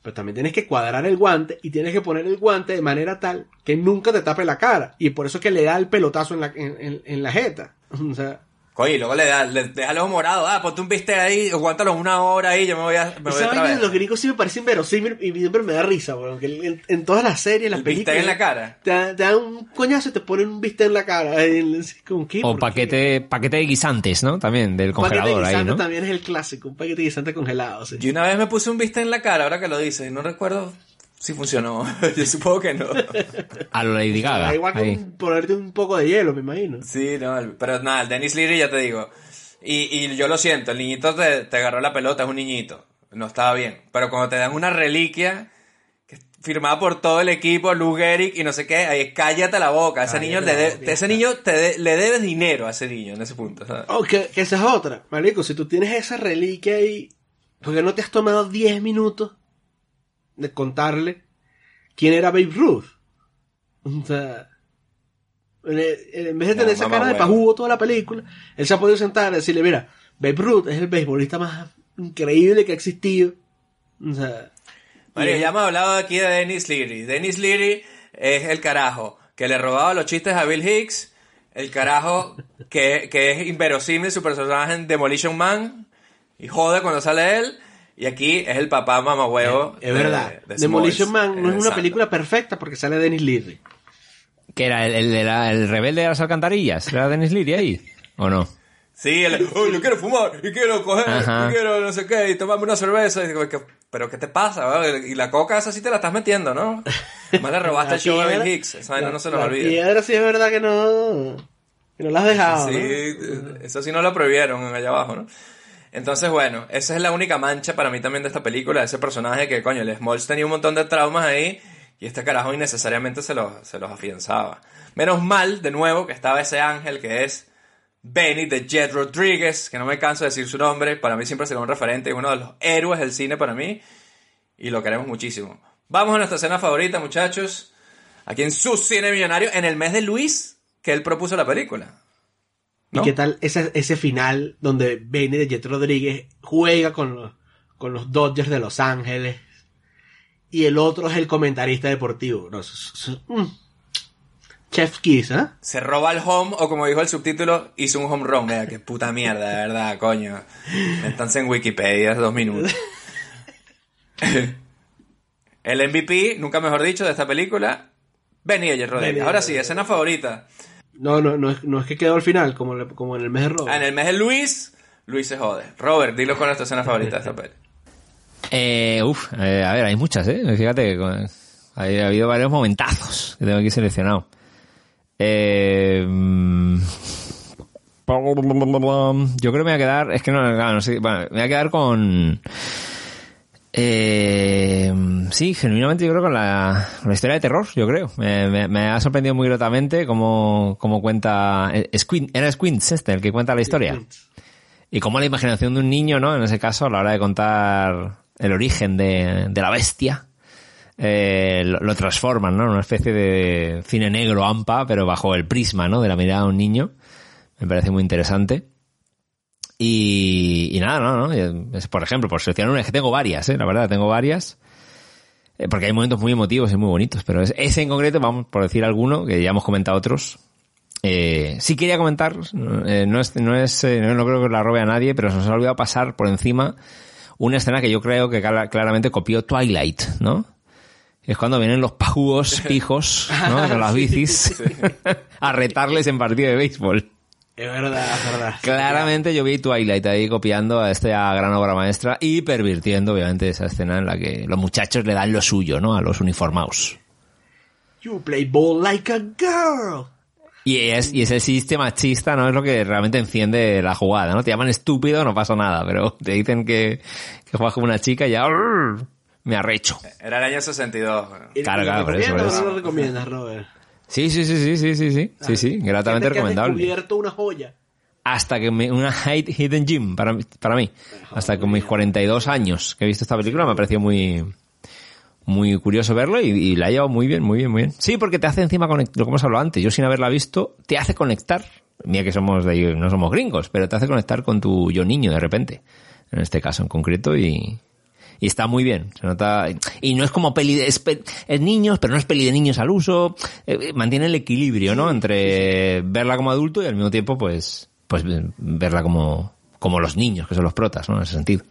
Pero también tienes que cuadrar el guante y tienes que poner el guante de manera tal que nunca te tape la cara. Y por eso es que le da el pelotazo en la, en- en la jeta. O sea, Y luego le da, le deja morado, ah, ponte un bistec ahí, aguántalo una hora ahí, yo me voy a, me voy otra vez. los gringos sí me parece inverosímil y siempre me da risa, weón. Que en, en todas las series, las El películas. en la cara. Te, dan- te dan un coñazo y te ponen un bistec en la cara. Como, ¿qué? O paquete, paquete de guisantes, ¿no? También, del Un paquete de congelador ahí, guisante ¿no? también es el clásico. Un paquete de guisante congelado. sí. Yo una vez me puse un bistec en la cara, ahora que lo dices, no recuerdo si funcionó. yo supongo que no. A lo Lady Gaga. Da igual que un- ponerte un poco de hielo, me imagino. Sí, no, pero nada, el Dennis Leary ya te digo. Y, y yo lo siento, el niñito te, te agarró la pelota, es un niñito. No estaba bien. Pero cuando te dan una reliquia, que firmada por todo el equipo, Lou Gehrig y no sé qué, ahí, cállate la boca, ese Cállate niño, la le, de- boca, ese niño te de- le debes dinero a ese niño en ese punto. ¿sabes? Oh, que, que esa es otra. Marico, si tú tienes esa reliquia ahí, ¿por qué no te has tomado 10 minutos de contarle quién era Babe Ruth? O sea, en vez de No, tener esa mamá cara de huevo. pajugo toda la película, él se ha podido sentar y decirle, mira, Babe Ruth es el beisbolista más increíble que ha existido. O sea, Mario, ya hemos hablado aquí de Dennis Leary. Dennis Leary es el carajo que le robaba los chistes a Bill Hicks, el carajo que, que es inverosímil su personaje en Demolition Man y jode cuando sale él. Y aquí es el papá mamahuevo. es de- verdad. de Demolition Man no es una película perfecta porque sale Dennis Leary. ¿Que era el, el, de la- el rebelde de las alcantarillas? ¿Era Dennis Leary ahí? ¿O no? Sí, el, "Oh, yo quiero fumar, y quiero coger, Ajá. y quiero no sé qué, y tomarme una cerveza. Y digo, "¿Qué- pero ¿qué te pasa? Y la coca esa sí te la estás metiendo, ¿no? Más le robaste el La show a Bill Hicks. Esa vaina la- no se nos la olvida. piedra sí es verdad que no, que no la has dejado. Sí, ¿no? eso sí no lo prohibieron allá abajo, ¿no? Entonces, bueno, esa es la única mancha para mí también de esta película, ese personaje que, coño, el Smalls tenía un montón de traumas ahí y este carajo innecesariamente se los, se los afianzaba. Menos mal, de nuevo, que estaba ese ángel que es Benny de Jet Rodriguez, que no me canso de decir su nombre, para mí siempre será un referente, es uno de los héroes del cine para mí y lo queremos muchísimo. Vamos a nuestra escena favorita, muchachos, aquí en su cine millonario, en el mes de Luis, que él propuso la película. ¿Y qué tal ese, ese final donde Benny de Jet Rodríguez juega con los, con los Dodgers de Los Ángeles y el otro es el comentarista deportivo? No, mm. Chef Kiss, ¿eh? Se roba el home, o como dijo el subtítulo, hizo un home run. Vea, qué puta mierda, de verdad, coño. Métanse en Wikipedia dos minutos. el MVP, nunca mejor dicho, de esta película, Benny Rodríguez. Ahora sí, escena favorita. No, no, no es, no es que quedó al final, como, le- como en el mes de Robert. Ah, en el mes de Luis, Luis se jode. Robert, dilo con nuestra escena favorita de esta peli. Eh, uf, eh, a ver, hay muchas, ¿eh? Fíjate, ha habido varios momentazos que tengo aquí seleccionado. Eh, mm, yo creo que me voy a quedar, es que no, no sé, bueno, me voy a quedar con... Eh, sí, genuinamente yo creo con la, con la historia de terror, yo creo. Me, me- me ha sorprendido muy gratamente cómo, cómo cuenta... eh, Squint, era Squints este, el que cuenta la historia. Y cómo la imaginación de un niño, ¿no? En ese caso, a la hora de contar el origen de, de la bestia, eh, lo, lo transforman, ¿no? En una especie de cine negro ampa, pero bajo el prisma, ¿no? De la mirada de un niño. Me parece muy interesante. Y, y nada, no, no. Es, por ejemplo, por seleccionar una, es que tengo varias, ¿eh? La verdad, tengo varias. Eh, Porque hay momentos muy emotivos y muy bonitos, pero es- ese en concreto, vamos por decir alguno, que ya hemos comentado otros, eh, sí quería comentar, eh, no es, no es, eh, no, no creo que la robe a nadie, pero se nos ha olvidado pasar por encima una escena que yo creo que clara- claramente copió Twilight, ¿no? Es cuando vienen los pajugos pijos, ¿no? Con las bicis a retarles en partido de béisbol. Es verdad, es verdad. Claramente yo vi Twilight ahí copiando a esta gran obra maestra y pervirtiendo obviamente esa escena en la que los muchachos le dan lo suyo, ¿no? A los uniformados. You play ball like a girl. Y es, y ese chiste machista, ¿no? Es lo que realmente enciende la jugada, ¿no? Te llaman estúpido, no pasa nada, pero te dicen que, que juegas como una chica y ya me arrecho. Era el año 62. bueno. Claro, claro, por eso, por ¿Recomiendas o eso. no lo recomiendas, Robert? Sí, sí, sí, sí, sí, sí, sí, sí, sí, gratamente Gente que recomendable. descubierto una joya. Hasta que me, una hidden gem para, para mí. Hasta con mis 42 años que he visto esta película me ha parecido muy, muy curioso verlo y, y la ha llevado muy bien, muy bien, muy bien. Sí, porque te hace encima conectar, lo que hemos hablado antes, yo sin haberla visto, te hace conectar. Mira que somos de ahí, no somos gringos, pero te hace conectar con tu yo niño de repente. En este caso en concreto y, y está muy bien. Se nota, y no es como peli de, es, pe- es niños, pero no es peli de niños al uso. Eh, mantiene el equilibrio, ¿no? Entre verla como adulto y al mismo tiempo, pues, pues verla como, como los niños, que son los protas, ¿no? En ese sentido.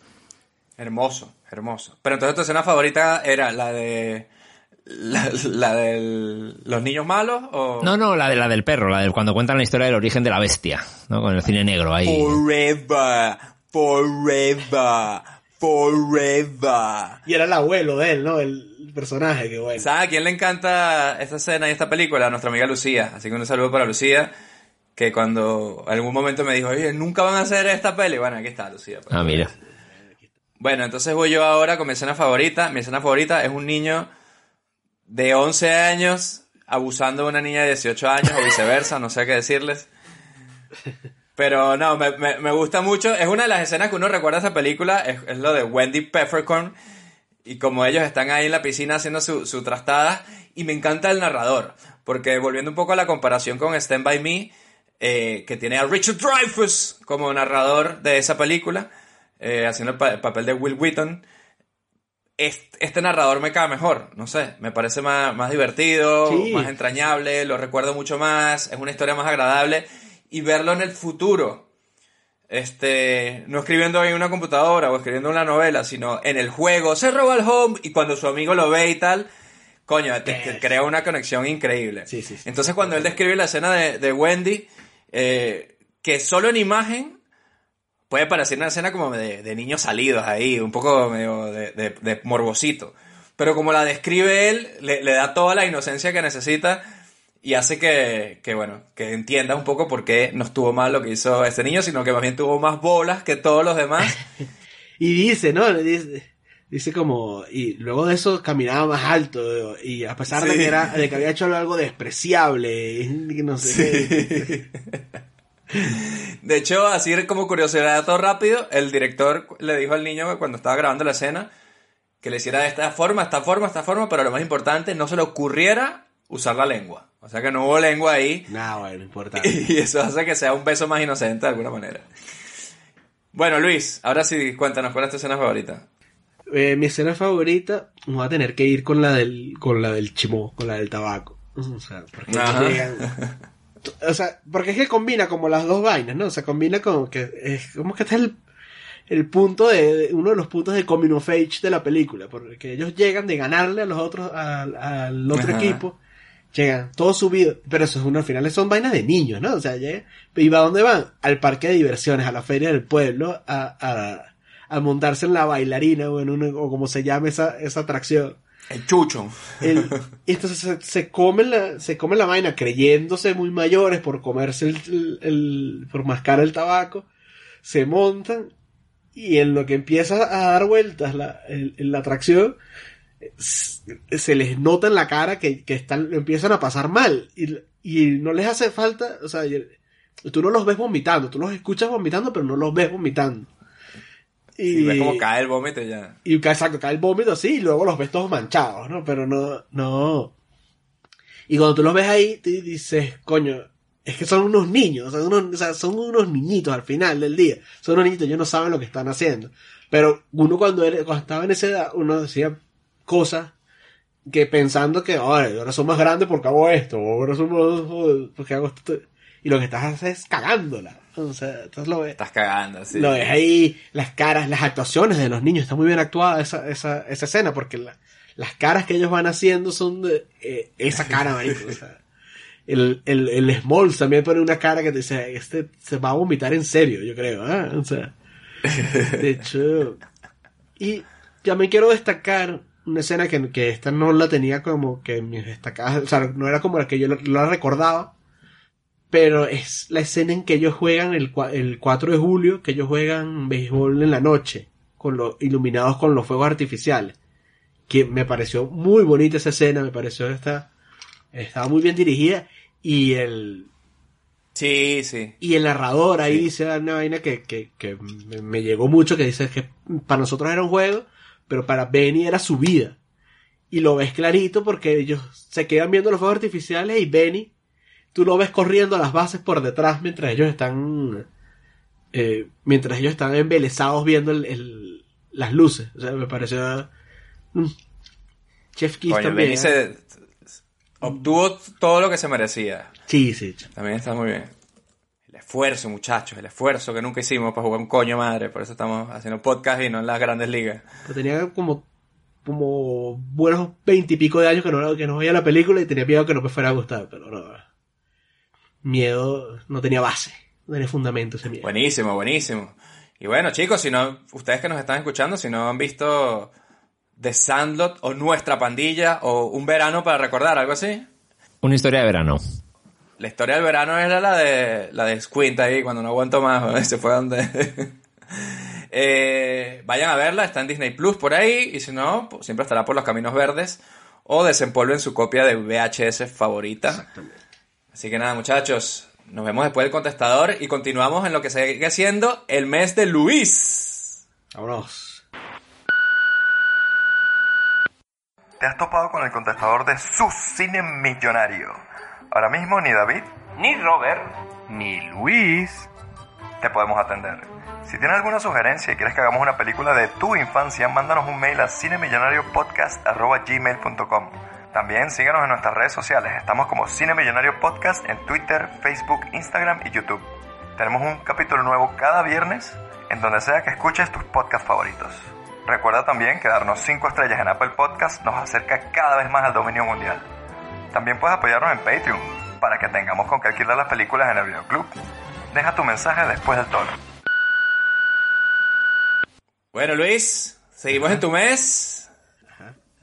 Hermoso, hermoso. Pero entonces tu escena favorita era la de. La, la de los niños malos o. No, no, la de la del perro, la de cuando cuentan la historia del origen de la bestia, ¿no? Con el cine negro ahí. Forever, forever, forever. Y era el abuelo de él, ¿no? El personaje, que bueno. ¿Sabes a quién le encanta esta escena y esta película? A nuestra amiga Lucía. Así que un saludo para Lucía, que cuando en algún momento me dijo, oye, nunca van a hacer esta peli. Bueno, aquí está Lucía. pues. Ah, mira. Bueno, entonces voy yo ahora con mi escena favorita. Mi escena favorita es un niño de 11 años abusando de una niña de 18 años o viceversa, no sé qué decirles. Pero no, me, me- me gusta mucho. Es una de las escenas que uno recuerda de esa película, es, es lo de Wendy Peppercorn. Y como ellos están ahí en la piscina haciendo su, su trastada. Y me encanta el narrador. Porque volviendo un poco a la comparación con Stand By Me, eh, que tiene a Richard Dreyfuss como narrador de esa película, eh, haciendo el, pa- el papel de Will Wheaton. Este, este narrador me cae mejor, no sé, me parece más, más divertido, Sí. más entrañable, lo recuerdo mucho más, es una historia más agradable y verlo en el futuro, este, no escribiendo en una computadora o escribiendo una novela, sino en el juego, se roba el home y cuando su amigo lo ve y tal, coño, te, te crea una conexión increíble. Entonces cuando él describe la escena de, de Wendy, eh, que solo en imagen puede parecer una escena como de, de niños salidos ahí, un poco medio de, de- de morbosito. Pero como la describe él, le, le da toda la inocencia que necesita y hace que, que, bueno, que entiendas un poco por qué no estuvo mal lo que hizo este niño, sino que más bien tuvo más bolas que todos los demás. Y dice, ¿no? Dice, dice como, y luego de eso caminaba más alto, y a pesar de Sí. que era, de que había hecho algo despreciable, y no sé qué. De hecho, así como curiosidad todo rápido, el director le dijo al niño que cuando estaba grabando la escena que le hiciera de esta forma, esta forma, esta forma, pero lo más importante, no se le ocurriera usar la lengua. O sea que no hubo lengua ahí. No, bueno, importa. Y eso hace que sea un beso más inocente de alguna manera. Bueno, Luis, ahora sí, cuéntanos cuál es tu escena favorita. Eh, mi escena favorita, va a tener que ir con la del, con la del chimó, con la del tabaco. O sea, porque llegan- o sea, porque es que combina como las dos vainas, ¿no? O sea, combina como que es como que este es el, el punto de, de- uno de los puntos de coming of age de la película, porque ellos llegan de ganarle a los otros, al, al otro Ajá. equipo, llegan todo subido, pero eso es uno al final son vainas de niños, ¿no? O sea, llegan, ¿y va a dónde van? Al parque de diversiones, a la feria del pueblo, a, a, a montarse en la bailarina o en una, o como se llame esa, esa atracción. El chucho. El- y entonces se, se comen la, se comen la vaina creyéndose muy mayores por comerse el, el- el- por mascar el tabaco, se montan y en lo que empieza a dar vueltas la, el- la atracción, se les nota en la cara que, que están, empiezan a pasar mal y, y no les hace falta, o sea, tú no los ves vomitando, tú los escuchas vomitando pero no los ves vomitando. Y ves cómo cae el vómito ya. Y exacto, cae el vómito así y luego los ves todos manchados, ¿no? Pero no, no. Y cuando tú los ves ahí, te dices, coño, es que son unos niños, son unos, o sea, son unos niñitos al final del día. Son unos niñitos, ellos no saben lo que están haciendo. Pero uno cuando, era- cuando estaba en esa edad, uno decía cosas que pensando que ahora, ahora son más grandes porque hago esto, ahora somos porque hago esto. Y lo que estás haciendo es cagándola. O sea, entonces lo ves. Estás cagando, sí. Lo ves ahí, las caras, las actuaciones de los niños, está muy bien actuada esa, esa, esa escena, porque la- las caras que ellos van haciendo son de eh, esa cara, marico, o sea, el, el, el Smalls también pone una cara que te dice, este se va a vomitar en serio, yo creo, ¿ah? O sea, de hecho, y también quiero destacar una escena que, que esta no la tenía como que en mis destacadas, o sea, no era como la que yo la recordaba, pero es la escena en que ellos juegan el, el 4 de julio, que ellos juegan béisbol en la noche, con los iluminados con los fuegos artificiales. Que me pareció muy bonita esa escena, me pareció esta, estaba muy bien dirigida y el, Sí, sí. y el narrador ahí dice una vaina que, que, que me llegó mucho, que dice que para nosotros era un juego, pero para Benny era su vida. Y lo ves clarito porque ellos se quedan viendo los fuegos artificiales y Benny, tú lo ves corriendo a las bases por detrás mientras ellos están, eh, mientras ellos están embelesados viendo el, el- las luces. O sea, me pareció... mm. Chef Kiss Coño, también. Benny ¿eh? se obtuvo todo lo que se merecía. Sí, sí. También está muy bien. Esfuerzo, muchachos, el esfuerzo que nunca hicimos para jugar un coño madre. Por eso estamos haciendo podcast y no en las grandes ligas. Pero tenía como, como buenos veintipico de años que no, que no veía la película y tenía miedo que no me fuera a gustar, pero no. Miedo no tenía base, no tenía fundamento ese miedo. Buenísimo, buenísimo. Y bueno, chicos, si no, ustedes que nos están escuchando, si no han visto The Sandlot o Nuestra Pandilla o Un Verano para recordar, algo así. Una historia de verano. La historia del verano era la de la de Squint ahí, cuando no aguantó más, se fue donde... Eh, vayan a verla, está en Disney Plus por ahí, y si no, pues siempre estará por los caminos verdes o desempolven su copia de VHS favorita. Así que nada, muchachos, nos vemos después del contestador y continuamos en lo que sigue siendo el mes de Luis. Vámonos. ¿Te has topado con el contestador de su cine millonario? Ahora mismo ni David, ni Robert, ni Luis te podemos atender. Si tienes alguna sugerencia y quieres que hagamos una película de tu infancia, mándanos un mail a cinemillonariopodcast.gmail.com También síguenos en nuestras redes sociales. Estamos como Cine Millonario Podcast en Twitter, Facebook, Instagram y YouTube. Tenemos un capítulo nuevo cada viernes en donde sea que escuches tus podcasts favoritos. Recuerda también que darnos 5 estrellas en Apple Podcast nos acerca cada vez más al dominio mundial. También puedes apoyarnos en Patreon para que tengamos con qué alquilar las películas en el videoclub. Deja tu mensaje después del tono. Bueno, Luis, seguimos en tu mes.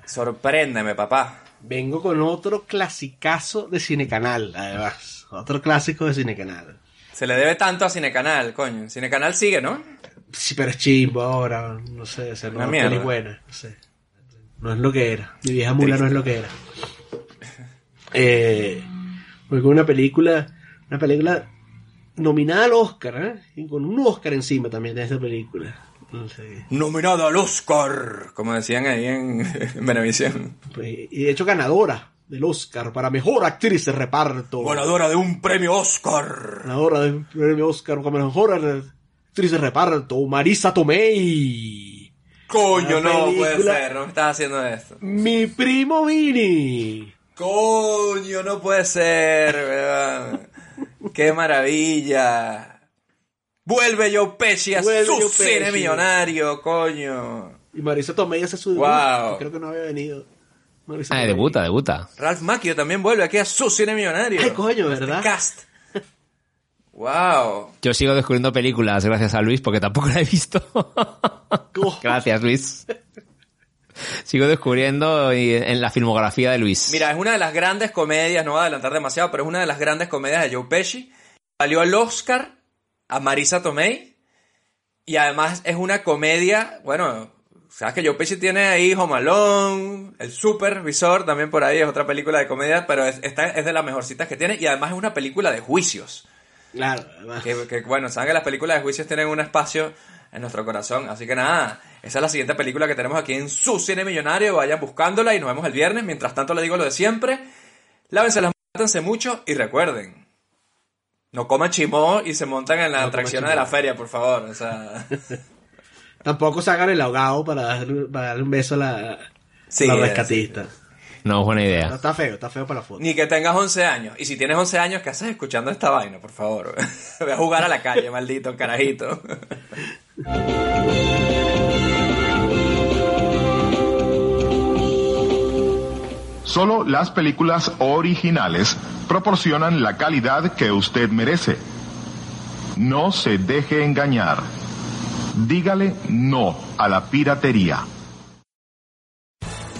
Sorpréndeme, papá. Vengo con otro clasicazo de Cinecanal, además. Otro clásico de Cinecanal. Se le debe tanto a Cinecanal, coño. Cinecanal sigue, ¿no? Sí, pero es chimbo ahora. No sé, esa no Una es buena. No sé. No es lo que era. Mi vieja mula no es lo que era. Eh, con una película, una película nominada al Oscar, ¿eh? Y con un Oscar encima también de esta película. No sé. Nominado al Oscar, como decían ahí en, en Venevisión. Pues, y de hecho ganadora del Oscar para mejor actriz de reparto. Ganadora de un premio Oscar. Ganadora del premio Oscar como mejor actriz de reparto, Marisa Tomei. Coño, no puede ser, no me estás haciendo esto. Mi primo Vini. Coño, no puede ser, weón. Qué maravilla. Vuelve Joe Pesci a Vuelve su Joe cine Pesci. millonario, coño. Y Marisa Tomei hace su debut. Wow. Creo que no había venido. Marisa Ah, Tomei. debuta, debuta. Ralph Macchio también vuelve aquí a su cine millonario. Ay, coño, ¿verdad? Este cast. Wow. Yo sigo descubriendo películas gracias a Luis porque tampoco la he visto. gracias, Luis. Sigo descubriendo en la filmografía de Luis. Mira, es una de las grandes comedias, no voy a adelantar demasiado, pero es una de las grandes comedias de Joe Pesci. Salió al Oscar a Marisa Tomei. Y además es una comedia, bueno, sabes que Joe Pesci tiene ahí Home Alone, El Supervisor, también por ahí es otra película de comedia, pero es, esta es de las mejorcitas que tiene y además es una película de juicios. Claro, además. Que, que, bueno, saben que las películas de juicios tienen un espacio en nuestro corazón. Así que nada, esa es la siguiente película que tenemos aquí en su cine millonario. Vayan buscándola y nos vemos el viernes. Mientras tanto, les digo lo de siempre. Lávense las manos, mátense mucho y recuerden. No coman chimó y se montan en las No atracciones de la feria, por favor. O sea, Tampoco sacan el ahogado para darle, para darle un beso a la, Sí, a la eh, rescatista. No, buena idea. No, está feo, está feo para la foto. ni que tengas 11 años. Y si tienes 11 años, ¿qué haces escuchando esta vaina, por favor? Ve a jugar a la calle, maldito carajito. Solo las películas originales proporcionan la calidad que usted merece. No se deje engañar. Dígale no a la piratería.